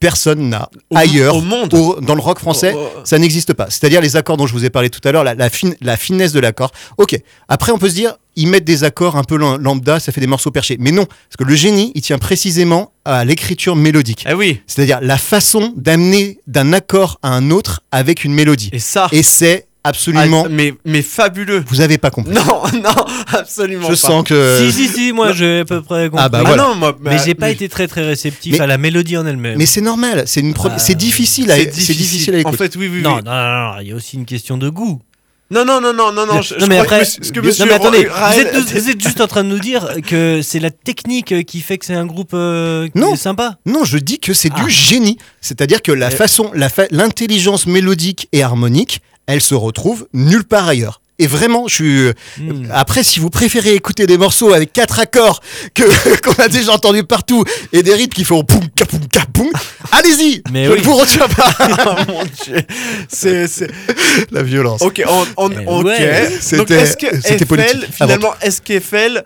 personne n'a ailleurs au monde. au- dans le rock français. Oh, oh. Ça n'existe pas. C'est-à-dire les accords dont je vous ai parlé tout à l'heure, la, la, fine- la finesse de l'accord. Ok. Après, on peut se dire, ils mettent des accords un peu lam- lambda, ça fait des morceaux perchés. Mais non, parce que le génie, il tient précisément à l'écriture mélodique. Eh oui. C'est-à-dire la façon d'amener d'un accord à un autre avec une mélodie. Et ça. Et c'est absolument. Ah, mais, mais fabuleux. Vous avez pas compris. Non, *laughs* non, absolument Je pas. sens que. Si, si, si, moi j'ai à peu près compris. Ah bah Ah voilà. non, moi, Mais j'ai pas mais- été très très réceptif Mais- à la mélodie en elle-même. Mais c'est normal. C'est une. pro- Ah, c'est difficile. à- C'est difficile à En écouter. fait, oui, oui, non, oui. non, non, non, il y a aussi une question de goût. Non, non, non, non, non, non. je- non mais après, que ce que monsieur non mais attendez, Raël- vous, êtes, vous êtes juste en train de nous dire que c'est la technique qui fait que c'est un groupe euh, qui Non. est sympa. Non, je dis que c'est Ah. du génie. C'est-à-dire que la Euh. façon, la fa- l'intelligence mélodique et harmonique, elle se retrouve nulle part ailleurs. Et vraiment, je suis. Hmm. Après, si vous préférez écouter des morceaux avec quatre accords que *laughs* qu'on a déjà entendus partout et des rythmes qui font poum kapoum kapoum, allez-y. Mais je oui. ne vous retiens pas *laughs* Oh mon dieu. C'est, la violence. Ok, on, on- ok. ouais. C'était- c'était politique. finalement, est-ce qu'Eiffel,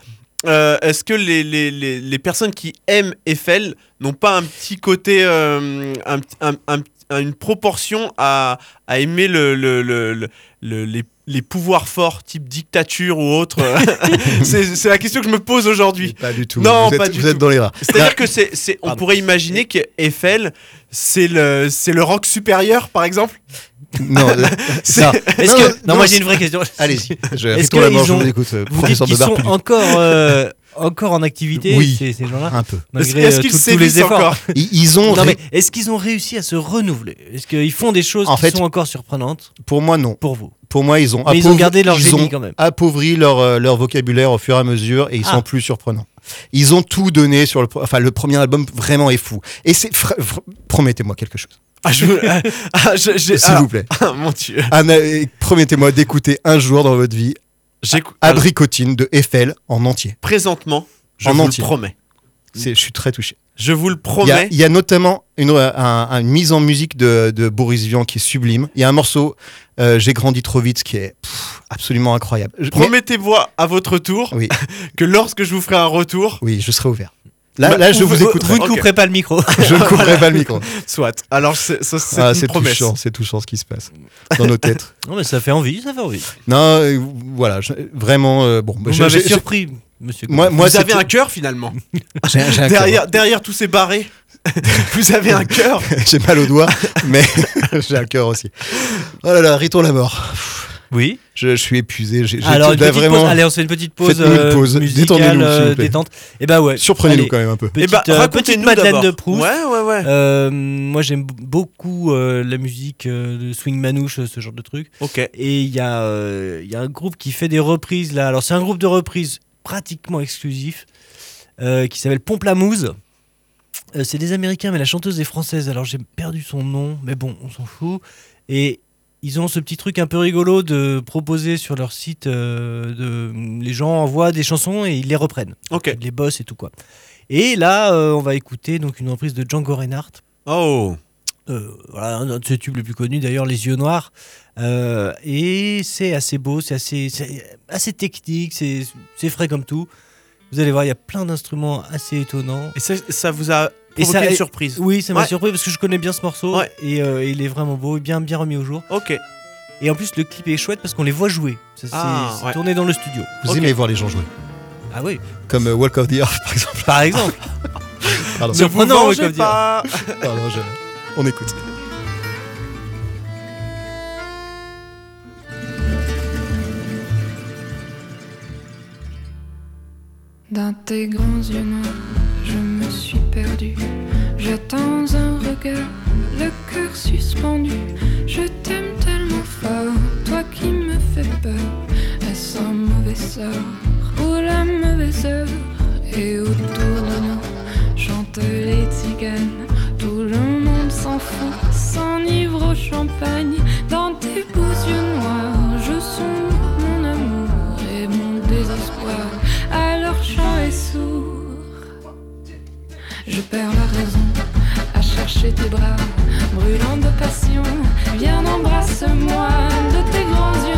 euh, est-ce que les, les, les, les personnes qui aiment Eiffel n'ont pas un petit côté, euh, un- un- un- une proportion à, à aimer le, le, le- le- le- les, les pouvoirs forts, type dictature ou autre *laughs* c'est, c'est la question que je me pose aujourd'hui. Pas du tout. Non, vous êtes, pas du vous êtes tout. dans les rats. C'est-à-dire que c'est, on pourrait imaginer qu'Eiffel, c'est le, c'est le rank supérieur, par exemple? Non, là- *laughs* C'est- Non, Non, que- non, non, non, moi j'ai une vraie question. Allez-y. Je Est-ce retourne la mort, qu'ils je ont- vous écoute, euh, Vous dites qu'ils sont encore, euh, encore en activité, Oui. ces, ces gens-là Un peu. Malgré Est-ce euh, qu'ils tous- les efforts. encore Ils, ils ont. Non ré- mais est-ce qu'ils ont réussi à se renouveler? Est-ce qu'ils font des choses En qui fait- sont encore surprenantes? Pour moi, non. pour vous Pour moi, ils ont, Mais ils ont appauvri- gardé leur ils génie ont quand même. appauvri leur, euh, leur vocabulaire au fur et à mesure et ils Ah. sont plus surprenants. Ils ont tout donné sur le, enfin le premier album vraiment est fou. Et c'est, fr- fr- promettez-moi quelque chose, Ah, je, ah, je- j'ai- s'il vous plaît. *laughs* ah, mon dieu. Anna, euh, promettez-moi d'écouter un jour dans votre vie Abricotine de Eiffel en entier. présentement, je En vous entier. le promets. Je suis très touché. Je vous le promets. il y a notamment une, un- un- une mise en musique de, de Boris Vian qui est sublime. Il y a un morceau euh, J'ai grandi trop vite qui est pff, absolument incroyable. Promettez-moi à votre tour oui, *laughs* que lorsque je vous ferai un retour, oui, je serai ouvert. Là, Bah, là je vous- vous, écouterai. Vous ne Ok. couperez pas le micro. *laughs* Je ne couperai pas le micro. soit. Alors, c'est, Ah, touchant, c'est touchant ce qui se passe dans nos têtes. *laughs* non mais ça fait envie, ça fait envie. Non, euh, voilà, je- vraiment, euh, bon. bah, Vous je- m'avez surpris, monsieur. Moi, moi vous avez un cœur finalement. un derrière, derrière tous ces barrés, *laughs* vous avez un cœur. j'ai mal au doigt, mais j'ai un cœur aussi. Oh là là, Riton la mort. Oui. Je, je suis épuisé. J'ai, j'ai Alors tout- une là, petite vraiment. pause. Allez, on se fait une petite pause, Faites-nous une euh, pause. musicale, Détendez-nous, s'il vous euh, plaît. détente. Et bah ouais. Surprenez-nous Allez, quand même un peu. Petite, Eh ben, euh, racontez-nous petite Madeleine d'abord. de Proust. Ouais, ouais, ouais. Euh, moi j'aime beaucoup euh, la musique euh, de swing manouche, ce genre de truc. Ok. Et il y, a, euh, il y a un groupe qui fait des reprises là. Alors c'est un groupe de reprises pratiquement exclusif euh, qui s'appelle Pomplamoose. Euh, c'est des Américains, mais la chanteuse est française. Alors j'ai perdu son nom, mais bon, on s'en fout. Et ils ont ce petit truc un peu rigolo de proposer sur leur site. euh, de, les gens envoient des chansons et ils les reprennent. Ok. Ils les bossent et tout quoi. Et là, euh, on va écouter donc une reprise de Django Reinhardt. Oh. Euh, voilà, un de ses tubes les plus connus d'ailleurs, Les Yeux Noirs. Et c'est assez beau, c'est assez, assez technique, c'est c'est frais comme tout. Vous allez voir, il y a plein d'instruments assez étonnants. Et ça, ça vous a provoqué ça- une surprise. Oui, ça m'a Ouais. surpris parce que je connais bien ce morceau Ouais. et euh, il est vraiment beau et bien, bien remis au jour. Ok. Et en plus, le clip est chouette parce qu'on les voit jouer. Ça, Ah, c'est ouais. tourné dans le studio. Vous aimez voir les gens jouer. Ah oui, Comme euh, Walk of the Earth, par exemple. par exemple. *laughs* Pardon, Ne vous dire. pas. *laughs* Pardon, je- on écoute. Dans tes grands yeux noirs, je me suis perdue. J'attends un regard, le cœur suspendu. Je t'aime tellement fort, toi qui me fais peur. Est-ce un mauvais sort ou la mauvaise heure? Et autour de nous chantent les tziganes. Tout le monde s'en fout, s'enivre au champagne. Dans tes beaux yeux noirs, je sonde mon amour et mon désespoir. Alors chant est sourd. Je perds la raison à chercher tes bras, brûlant de passion. Viens, embrasse-moi de tes grands yeux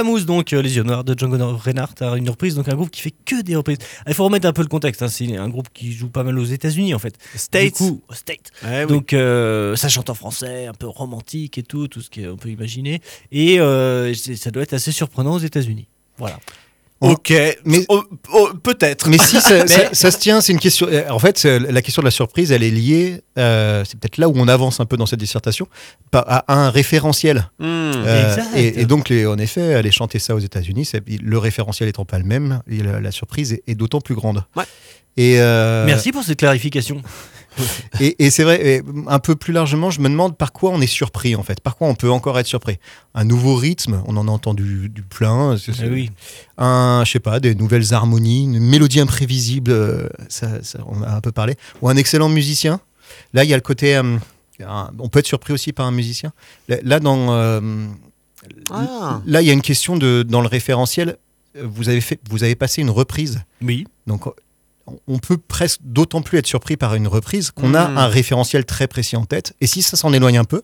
euh, Pomplamoose, donc euh, Les Yeux Noirs de Django Reinhardt, une reprise, donc un groupe qui fait que des reprises. Ah, Il faut remettre un peu le contexte, hein, c'est un groupe qui joue pas mal aux États-Unis en fait. States. Du coup, aux States. Ouais, oui. Donc euh, ça chante en français, un peu romantique et tout, tout ce qu'on peut imaginer. Et euh, ça doit être assez surprenant aux États-Unis. Voilà. Ok, Mais- Oh, oh, peut-être. Mais si ça, *laughs* Mais- ça- ça se tient, c'est une question. euh, En fait, la question de la surprise, elle est liée. euh, c'est peut-être là où on avance un peu dans cette dissertation, à un référentiel. Euh, Exact. et, et donc, les- en effet, aller chanter ça aux États-Unis, le référentiel étant pas le même, la, la surprise est, est d'autant plus grande. Ouais. Et, euh, Merci pour cette clarification. *laughs* Et, et c'est vrai, et un peu plus largement, je me demande par quoi on est surpris en fait. Par quoi on peut encore être surpris? Un nouveau rythme, on en a entendu du plein. Eh oui. Un, je sais pas, des nouvelles harmonies, une mélodie imprévisible, euh, ça, ça, on a un peu parlé. Ou un excellent musicien. Là, il y a le côté. euh, on peut être surpris aussi par un musicien. Là, dans. euh, Ah. Là, il y a une question de, dans le référentiel. Vous avez, fait, vous avez passé une reprise. Oui. Donc, on- peut presque d'autant plus être surpris par une reprise qu'on a Mhm. un référentiel très précis en tête. Et si ça s'en éloigne un peu,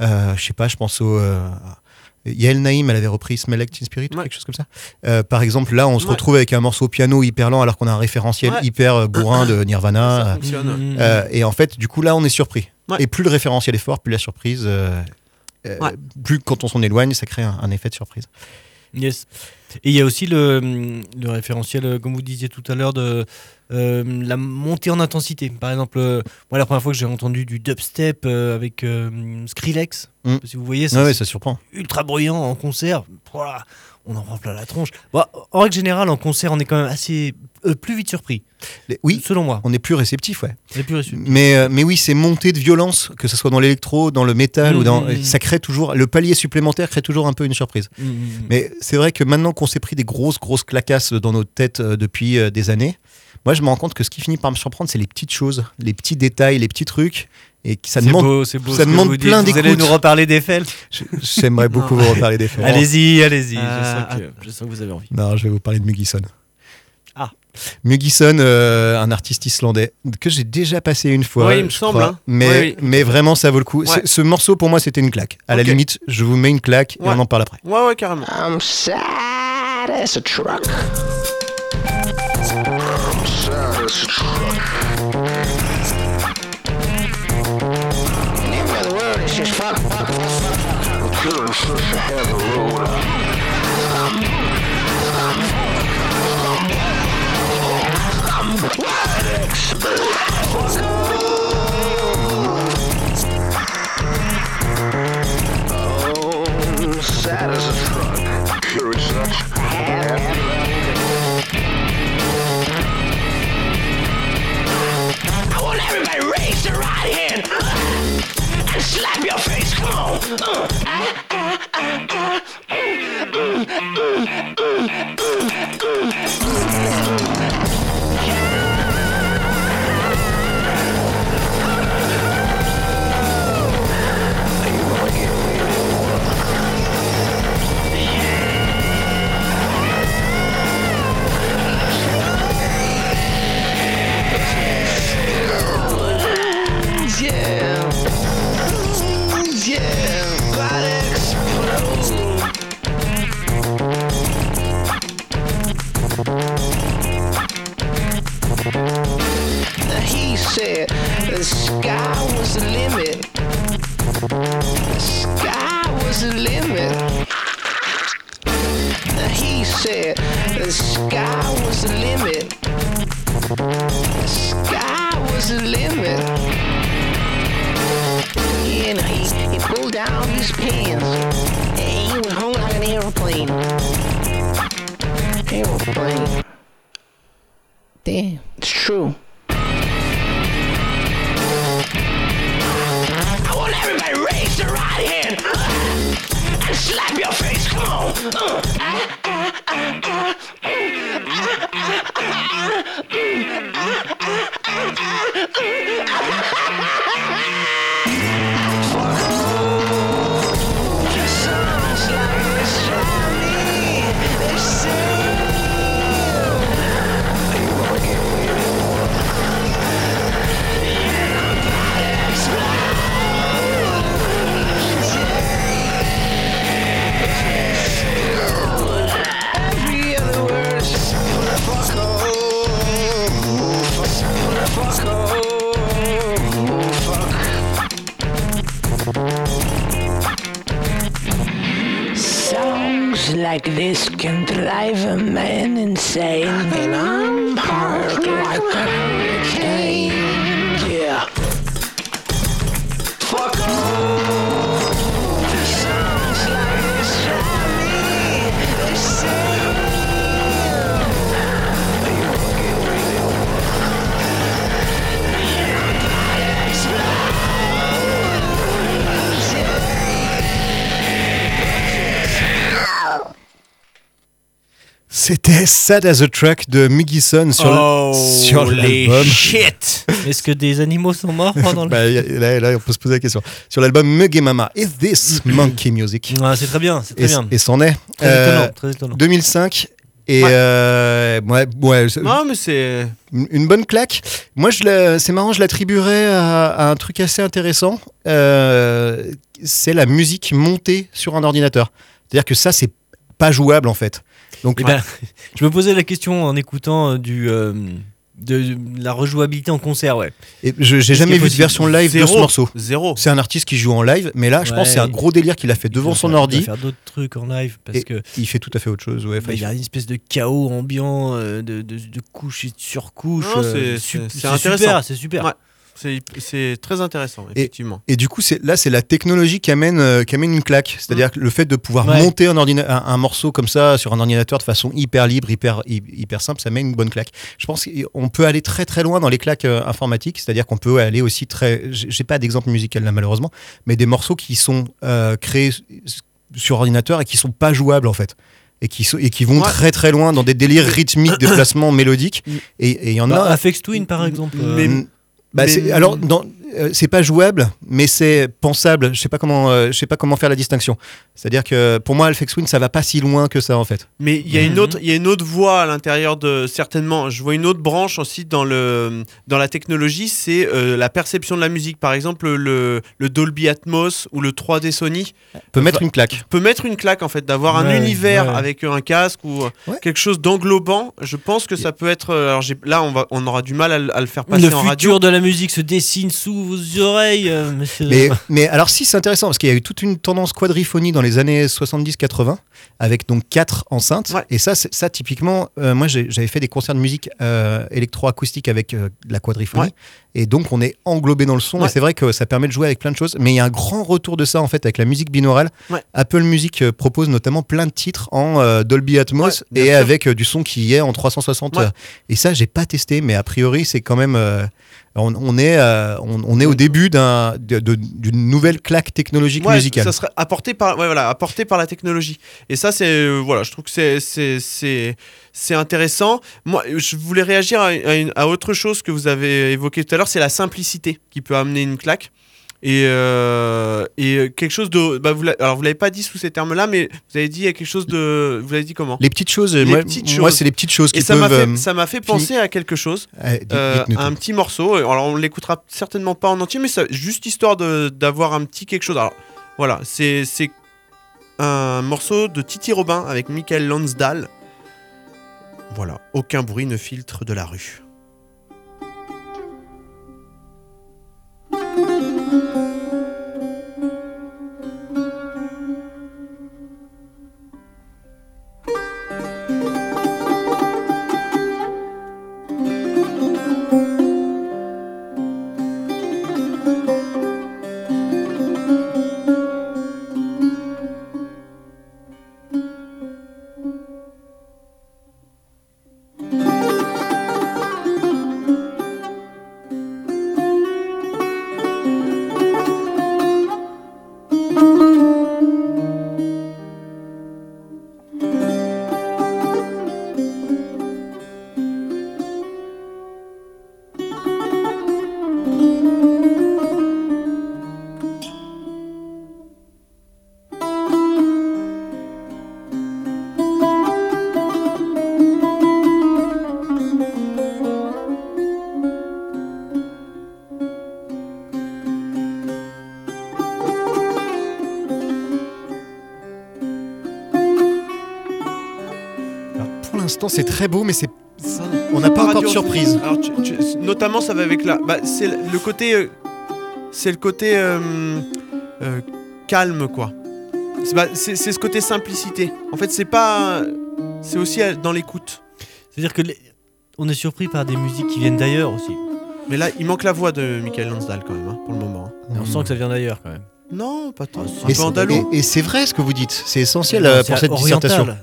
euh, je sais pas, je pense au. Euh, Yael Naïm, elle avait repris Smell Like Teen Spirit, ou Ouais. quelque chose comme ça. Euh, par exemple, là, on se Ouais. retrouve avec un morceau piano hyper lent alors qu'on a un référentiel Ouais. hyper euh, bourrin de Ça Nirvana. fonctionne. Mmh. Et en fait, du coup, là, on est surpris. Ouais. Et plus le référentiel est fort, plus la surprise. euh, Ouais. Plus quand on s'en éloigne, ça crée un, un effet de surprise. Yes. Et il y a aussi le, le référentiel, euh, comme vous disiez tout à l'heure, de euh, la montée en intensité. Par exemple, euh, moi, la première fois que j'ai entendu du dubstep euh, avec Skrillex, Mm. si vous voyez, ça, ouais, c'est ça surprend. ultra bruyant en concert. On en prend plein la tronche. Bon, en règle générale, en concert, on est quand même assez euh, plus vite surpris. Oui, selon moi. on est plus réceptif, ouais. On est plus reçu. Mais, euh, mais oui, ces montées de violence, que ce soit dans l'électro, dans le métal, Mhm. ou dans, ça crée toujours. Le palier supplémentaire crée toujours un peu une surprise. Mais c'est vrai que maintenant qu'on s'est pris des grosses, grosses clacasses dans nos têtes euh, depuis des années, moi je me rends compte que ce qui finit par me surprendre, c'est les petites choses, les petits détails, les petits trucs. Et ça C'est demande. beau, c'est beau. ça demande plein Vous allez d'écoute. nous reparler d'Eiffel. Je- J'aimerais beaucoup vous reparler des faits. Allez-y, allez-y. Euh, je, sens que, je sens que vous avez envie. Non, je vais vous parler de Mugison. Ah. Mugison, euh, un artiste islandais que j'ai déjà passé une fois. Oui, il me semble, crois. hein. Mais, Oui, oui. mais vraiment, ça vaut le coup. Ouais. Ce morceau, pour moi, c'était une claque. À la limite, je vous mets une claque et Ouais. on en parle après. Ouais, ouais, carrément. I'm sad as a truck. Every other word is just fuck, fuck, fuck, fuck, fuck. Killing such a heavy load. Oh, sad as a truck. Right hand and slap your face. Come on. Uh, mm, mm, mm. Said the sky was the limit. The sky was the limit. He said the sky was the limit. The sky was the limit. And he, he pulled down his pants. And he was hung like an airplane. Airplane. Damn, it's true. Raise their right hand and slap your face. Come on. Uh, ah, ah, like this can drive a man insane, and I'm hard like a. C'était Sad as a Track de Mugison sur, Oh, l'album. shit Est-ce que des animaux sont morts pendant le. Bah, là, là, on peut se poser la question. Sur l'album Mug et Mama, Is This Monkey Music? Ah, c'est très bien, c'est très Et, bien. et c'en est. Très Euh, étonnant, très étonnant. 2005. Et Ouais. euh, ouais, Non, mais c'est. une une bonne claque. Moi, je c'est marrant, je l'attribuerais à, à un truc assez intéressant. Euh, c'est la musique montée sur un ordinateur. C'est-à-dire que ça, c'est pas jouable en fait. Donc, Eh ben, *laughs* je me posais la question en écoutant euh, du, euh, de, de la rejouabilité en concert, ouais. et je- j'ai jamais vu de version live de ce Zéro. morceau. Zéro. C'est un artiste qui joue en live, mais là, je pense que c'est Ouais. un gros délire qu'il a fait devant Il son faire- il ordi. doit faire d'autres trucs en live parce Et que il fait tout à fait autre chose. Ouais. Bah, il il y a une espèce de chaos ambiant, euh, de, de, de couches et de surcouches. Non, euh, c'est- sup- c'est- c'est intéressant. super, c'est super. C'est très intéressant, effectivement. Et du coup, là, c'est la technologie qui amène, euh, qui amène une claque. C'est-à-dire que le fait de pouvoir Ouais. monter un, ordina- un, un morceau comme ça sur un ordinateur de façon hyper libre, hyper, hy- hyper simple, ça met une bonne claque. Je pense qu'on peut aller très très loin dans les claques euh, informatiques. C'est-à-dire qu'on peut aller aussi très. J'ai pas d'exemple musical là malheureusement, mais des morceaux qui sont euh, créés sur ordinateur et qui sont pas jouables en fait. Et qui, sont- et qui vont Ouais. très très loin dans des délires rythmiques, *coughs* des placements mélodiques. Et et il y en Bah, a. Aphex Twin, par exemple. euh, Mais- Mm. Bah, mais- alors, dans- euh, c'est pas jouable, mais c'est pensable. Je sais pas comment, euh, je sais pas comment faire la distinction. C'est-à-dire que pour moi, Alphex Twin, ça va pas si loin que ça en fait. Mais il y a une Mhm. autre, il y a une autre voie à l'intérieur de certainement. Je vois une autre branche aussi dans le dans la technologie, c'est euh, la perception de la musique. Par exemple, le, le Dolby Atmos ou le 3D Sony Peut mettre une claque. peut mettre une claque en fait, d'avoir un univers ouais. avec un casque ou Ouais. quelque chose d'englobant. Je pense que ça peut être. Alors là, on va, on aura du mal à, le- à le faire passer le en futur radio. de la musique se dessine sous vos oreilles, euh, monsieur. Mais, mais alors si c'est intéressant parce qu'il y a eu toute une tendance quadriphonie dans les années 70-80 avec donc quatre enceintes Ouais. et ça ça typiquement euh, moi j'avais fait des concerts de musique euh, électroacoustique avec euh, de la quadriphonie Ouais. et donc on est englobé dans le son Ouais. et c'est vrai que ça permet de jouer avec plein de choses mais il y a un grand retour de ça en fait avec la musique binaurale Ouais. Apple Music propose notamment plein de titres en euh, Dolby Atmos et sûr. avec euh, du son qui est en 360 Ouais. euh, et ça j'ai pas testé mais a priori c'est quand même euh, on, on est euh, on, on est au début d'un d'une nouvelle claque technologique Ouais, musicale Ça serait apporté par, ouais, voilà, apporté par la technologie. Et ça, c'est, euh, voilà, je trouve que c'est, c'est, c'est, c'est intéressant. Moi, je voulais réagir à, à une- à autre chose que vous avez évoqué tout à l'heure, c'est la simplicité qui peut amener une claque. Et, euh, et quelque chose de. Bah vous alors, vous l'avez pas dit sous ces termes-là, mais vous avez dit il y a quelque chose de. Vous l'avez dit comment? Les petites choses Les moi, c'est les petites choses Et qui ça m'a, fait, euh, ça m'a fait penser à quelque chose. euh, dites- Euh, un petit morceau. Alors on l'écoutera certainement pas en entier, mais ça, juste histoire de- d'avoir un petit quelque chose. Alors voilà, c'est c'est un morceau de Titi Robin avec Michael Lansdale. Voilà, aucun bruit ne filtre de la rue. C'est très beau mais c'est on n'a pas encore de surprise Alors, tu- tu- notamment, ça va avec la. Bah, c'est le côté. euh, c'est le côté. euh, euh, calme, quoi. C'est bah, ce côté simplicité. En fait, c'est pas. C'est aussi dans l'écoute. C'est-à-dire que les- on est surpris par des musiques qui viennent d'ailleurs aussi. Mais là, il manque la voix de Michael Lansdal quand même, hein, pour le moment. Et on sent que ça vient d'ailleurs quand même. Non, pas tant. Un Et peu c'est- andalou. Et, et c'est vrai ce que vous dites. C'est essentiel pour cette oriental. dissertation.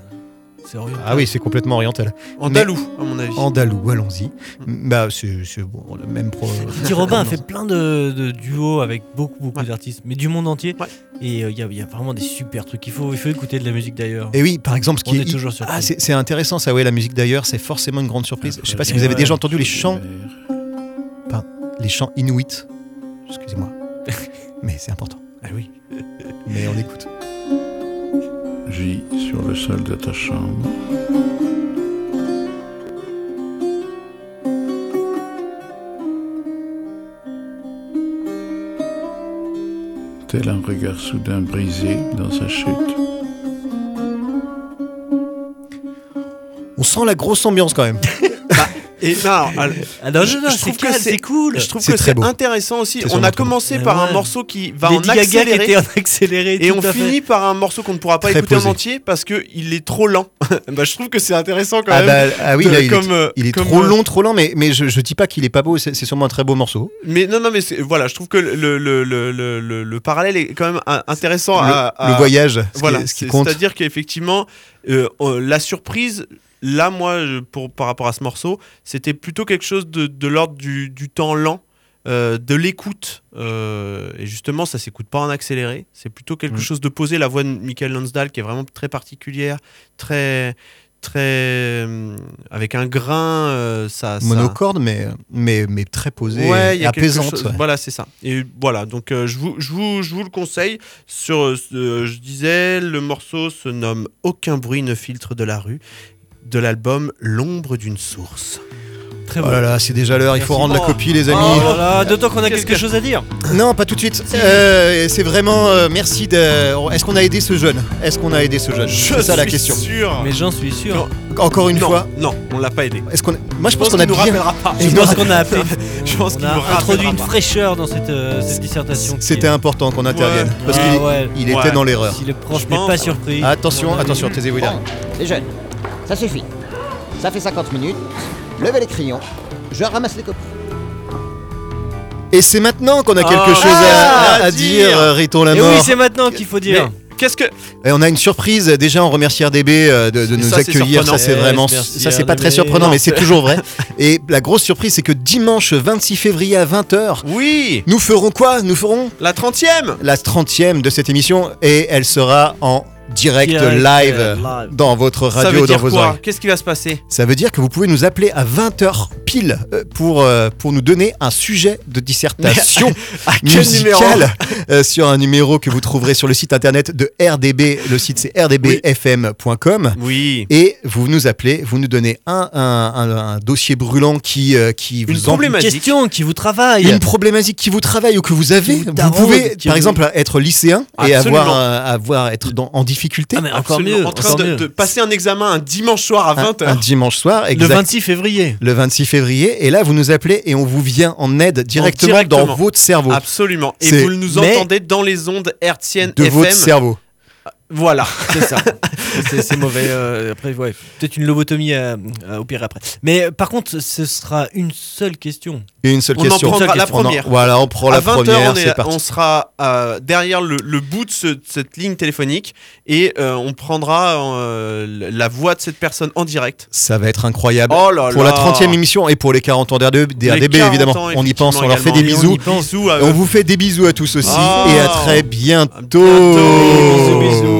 C'est oriental. Ah oui, c'est complètement oriental. Andalou, à mon avis. Andalou, allons-y. Bah, c'est bon, le même pro. Petit Robin a fait *laughs* plein de, de duos avec beaucoup, beaucoup d'artistes, mais du monde entier. Ouais. Et euh, il y, a- il y a vraiment des super trucs. Il faut, il faut écouter de la musique d'ailleurs. Et oui, par exemple, ce On qui est toujours surpris. Ah, c'est c'est intéressant ça, ouais, la musique d'ailleurs, c'est forcément une grande surprise. Je sais pas si vous avez Ouais. déjà entendu les chants, pardon, les chants inuits. Excusez-moi, *laughs* mais c'est important. Ah oui. Mais on écoute. Sur le sol de ta chambre. Tel un regard soudain brisé dans sa chute. On sent la grosse ambiance quand même. *laughs* Et non, alors, Ah non, je, non, non, je c'est trouve que calme, c'est c'est cool. Je trouve que c'est intéressant aussi. On a commencé par un morceau qui va en accéléré. était en accéléré. Et on finit par un morceau qu'on ne pourra pas Très écouter posé. en entier parce que il est trop lent. *laughs* bah, je trouve que c'est intéressant quand Ah, même. bah, ah oui, de- là, il, comme, est, euh, il est comme, trop euh, long, trop lent, mais, mais je, je dis pas qu'il est pas beau, c'est sûrement un très beau morceau. Mais non, non, mais voilà, je trouve que le, le, le, le, le- le parallèle est quand même intéressant Le, à, à- le voyage, Voilà, qui, ce qui c'est- compte. c'est-à-dire qu'effectivement, euh, la surprise, là, moi, pour, par rapport à ce morceau, c'était plutôt quelque chose de, de l'ordre du, du temps lent, euh, de l'écoute. euh, et justement, ça s'écoute pas en accéléré. C'est plutôt quelque Mm. chose de posé. La voix de Michael Lansdal, qui est vraiment très particulière, très. très euh, avec un grain euh, ça, ça- Monocorde, mais, mais, mais très posé, Ouais, et apaisante. chose- ouais. Voilà, c'est ça. Et voilà, donc euh, je, vous, je, vous, je vous le conseille. Sur, euh, je disais, le morceau se nomme Aucun bruit ne filtre de la rue, de l'album L'ombre d'une source. Très Oh bon. là là, c'est déjà l'heure, il faut rendre la Oh. copie, les amis. Oh là là, d'autant qu'on a quelque que- chose à dire. Non, pas tout de suite. Euh, c'est vraiment. euh, merci de. Est-ce qu'on a aidé ce jeune? Est-ce qu'on a aidé ce jeune? C'est ça la suis question. sûr. Mais j'en suis sûr. Encore une non, fois. non, on l'a pas aidé. Est-ce qu'on Moi, je pense qu'on a nous bien. rappellera pas. Je pense qu'on a *laughs* appelé. Je pense a introduit une fraîcheur dans cette, euh, cette dissertation. C'était est- important qu'on intervienne. Ouais. Parce Ah qu'il ouais. il Ouais. était dans l'erreur. Si le prof Je n'est pense, pas surpris. Attention, attention, taisez-vous là. Bon, les jeunes, ça suffit. Ça fait 50 minutes. Levez les crayons. Je ramasse les copies. Et c'est maintenant qu'on a quelque Ah, chose à, à à dire. dire, euh, Riton la Et mort. oui, c'est maintenant qu'il faut dire. Mais qu'est-ce que. Et on a une surprise. Déjà, on remercie RDB euh, de, nous ça, c'est accueillir. Ça, surprenant. c'est vraiment. merci, Ça, c'est pas très surprenant, Non, mais c'est toujours vrai. *laughs* Et la grosse surprise, c'est que dimanche 26 février à 20h, Oui nous ferons quoi? Nous ferons La 30ème la 30e de cette émission et elle sera en direct, Direct, live, euh, live. dans votre Ça radio, veut dans dire vos quoi oreilles. Qu'est-ce qui va se passer Ça veut dire que vous pouvez nous appeler à 20h pile euh, pour, euh, pour nous donner un sujet de dissertation *laughs* À quel numéro musicale euh, sur un numéro que vous trouverez sur le site internet de RDB. Le site c'est rdbfm.com. Oui. Et vous nous appelez, vous nous donnez un, un, un- un dossier brûlant qui, euh, qui Une vous Une problématique. question qui vous travaille. une problématique qui vous travaille ou que vous avez. Vous pouvez, par exemple, être lycéen et avoir, euh, avoir être dans- en difficulté Ah, mais encore Absolument. mieux. En train encore de, mieux. de passer un examen un dimanche soir à un, 20h. un dimanche soir, Le exact. 26 février. le 26 février. Et là, vous nous appelez et on vous vient en aide directement, directement. dans votre cerveau. Absolument. Et vous nous entendez dans les ondes hertziennes de votre cerveau. Voilà. *laughs* C'est ça. c'est mauvais. euh, après, ouais. Peut-être une lobotomie à, à opérer après. Mais euh, par contre, ce sera une seule question. Et une seule On en question. prendra la On en- première. voilà, on prend à la 20h, première, on, est- c'est parti. on sera euh, derrière le, le bout de, ce- de cette ligne téléphonique et euh, on prendra euh, la voix de cette personne en direct. Ça va être incroyable. Oh là pour là. la 30e émission et pour les 40 ans d'RDB, Les 'DB, 40 évidemment. ans, on y pense, on leur fait des bisous. on vous fait des bisous à tous aussi Ah. et à très bientôt. bientôt. Bisous, bisous.